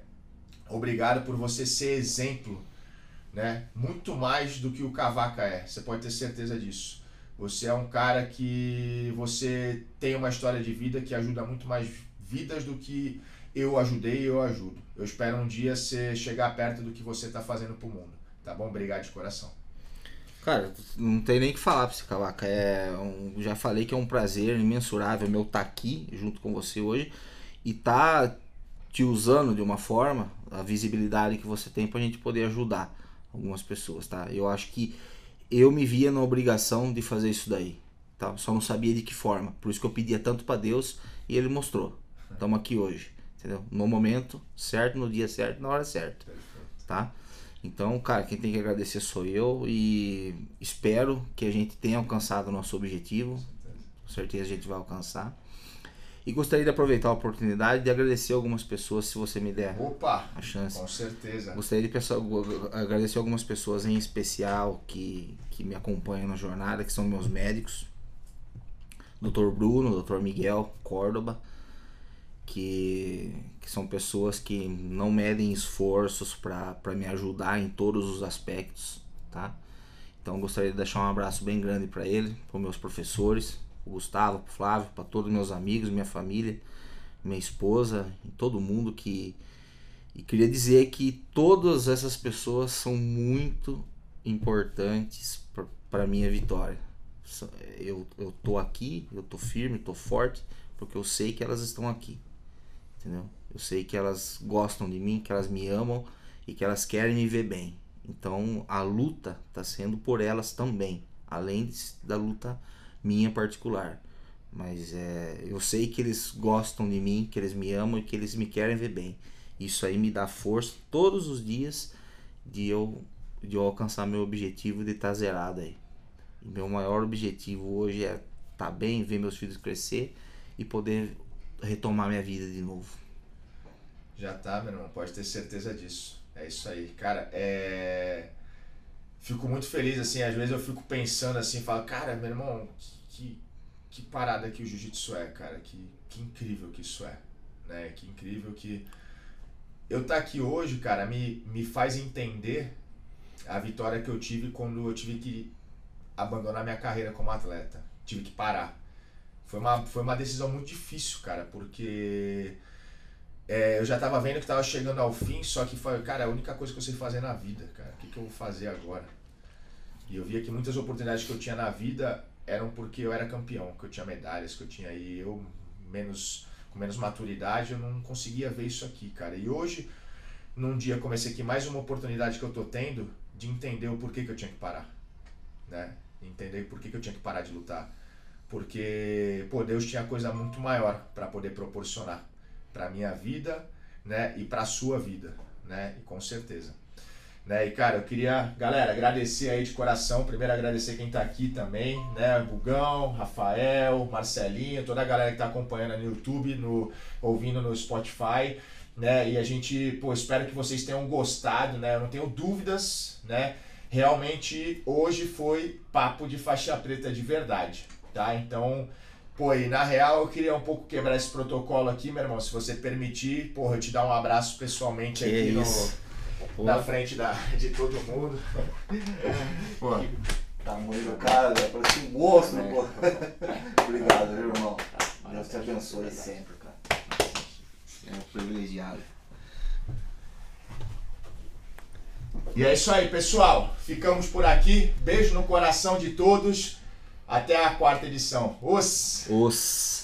Speaker 1: Obrigado por você ser exemplo, né? Muito mais do que o Cavaca é. Você pode ter certeza disso. Você é um cara que você tem uma história de vida que ajuda muito mais vidas do que eu ajudei e eu ajudo. Eu espero um dia você chegar perto do que você está fazendo pro mundo. Tá bom? Obrigado de coração.
Speaker 2: Cara, não tem nem que falar pra você, Cavaca. É um, já falei que é um prazer imensurável meu estar tá aqui junto com você hoje e tá te usando de uma forma, a visibilidade que você tem pra gente poder ajudar algumas pessoas, tá? Eu acho que eu me via na obrigação de fazer isso daí, tá? Só não sabia de que forma. Por isso que eu pedia tanto para Deus e ele mostrou. Estamos aqui hoje, entendeu? No momento certo, no dia certo, na hora certa, tá? Então, cara, quem tem que agradecer sou eu e espero que a gente tenha alcançado o nosso objetivo. Com certeza a gente vai alcançar. E gostaria de aproveitar a oportunidade de agradecer algumas pessoas, se você me der
Speaker 1: Opa,
Speaker 2: a chance.
Speaker 1: Com certeza.
Speaker 2: Gostaria de agradecer algumas pessoas em especial que, que me acompanham na jornada, que são meus médicos. Dr. Bruno, Dr. Miguel Córdoba, que, que são pessoas que não medem esforços para me ajudar em todos os aspectos, tá? Então gostaria de deixar um abraço bem grande para ele, para meus professores, o Gustavo, o Flávio, para todos meus amigos, minha família, minha esposa, todo mundo que e queria dizer que todas essas pessoas são muito importantes para minha vitória. Eu, eu tô aqui, eu tô firme, tô forte, porque eu sei que elas estão aqui entendeu? Eu sei que elas gostam de mim, que elas me amam e que elas querem me ver bem. Então a luta está sendo por elas também, além da luta minha particular. Mas é, eu sei que eles gostam de mim, que eles me amam e que eles me querem ver bem. Isso aí me dá força todos os dias de eu, de eu alcançar meu objetivo de estar tá zerado aí. Meu maior objetivo hoje é estar tá bem, ver meus filhos crescer e poder retomar minha vida de novo.
Speaker 1: Já tá, meu irmão, pode ter certeza disso. É isso aí. Cara, é. Fico muito feliz, assim, às vezes eu fico pensando assim, falo, cara, meu irmão, que, que parada que o jiu-jitsu é, cara, que, que incrível que isso é, né? Que incrível que. Eu estar tá aqui hoje, cara, me, me faz entender a vitória que eu tive quando eu tive que abandonar minha carreira como atleta. Tive que parar. Foi uma, foi uma decisão muito difícil, cara, porque é, eu já tava vendo que tava chegando ao fim, só que foi, cara, a única coisa que eu sei fazer na vida, cara. O que, que eu vou fazer agora? E eu via que muitas oportunidades que eu tinha na vida eram porque eu era campeão, que eu tinha medalhas, que eu tinha aí, eu menos com menos maturidade, eu não conseguia ver isso aqui, cara. E hoje, num dia comecei aqui mais uma oportunidade que eu tô tendo de entender o porquê que eu tinha que parar, né? Entender por que eu tinha que parar de lutar porque pô, Deus tinha coisa muito maior para poder proporcionar para minha vida, né, e para sua vida, né, e com certeza. Né, e cara, eu queria, galera, agradecer aí de coração, primeiro agradecer quem tá aqui também, né, Bugão, Rafael, Marcelinho, toda a galera que tá acompanhando no YouTube, no ouvindo no Spotify, né, e a gente, pô, espero que vocês tenham gostado, né, eu não tenho dúvidas, né, realmente hoje foi papo de faixa preta de verdade, tá? Então, pô, e na real eu queria um pouco quebrar esse protocolo aqui, meu irmão. Se você permitir, porra, eu te dar um abraço pessoalmente que aqui no, na frente da, de todo mundo.
Speaker 2: pô. Tamanho do cara, parece um monstro, é. pô. Obrigado, viu, irmão. Deus te abençoe sempre, cara. É um privilegiado.
Speaker 1: E é isso aí, pessoal. Ficamos por aqui. Beijo no coração de todos. Até a quarta edição. Os.
Speaker 2: Os.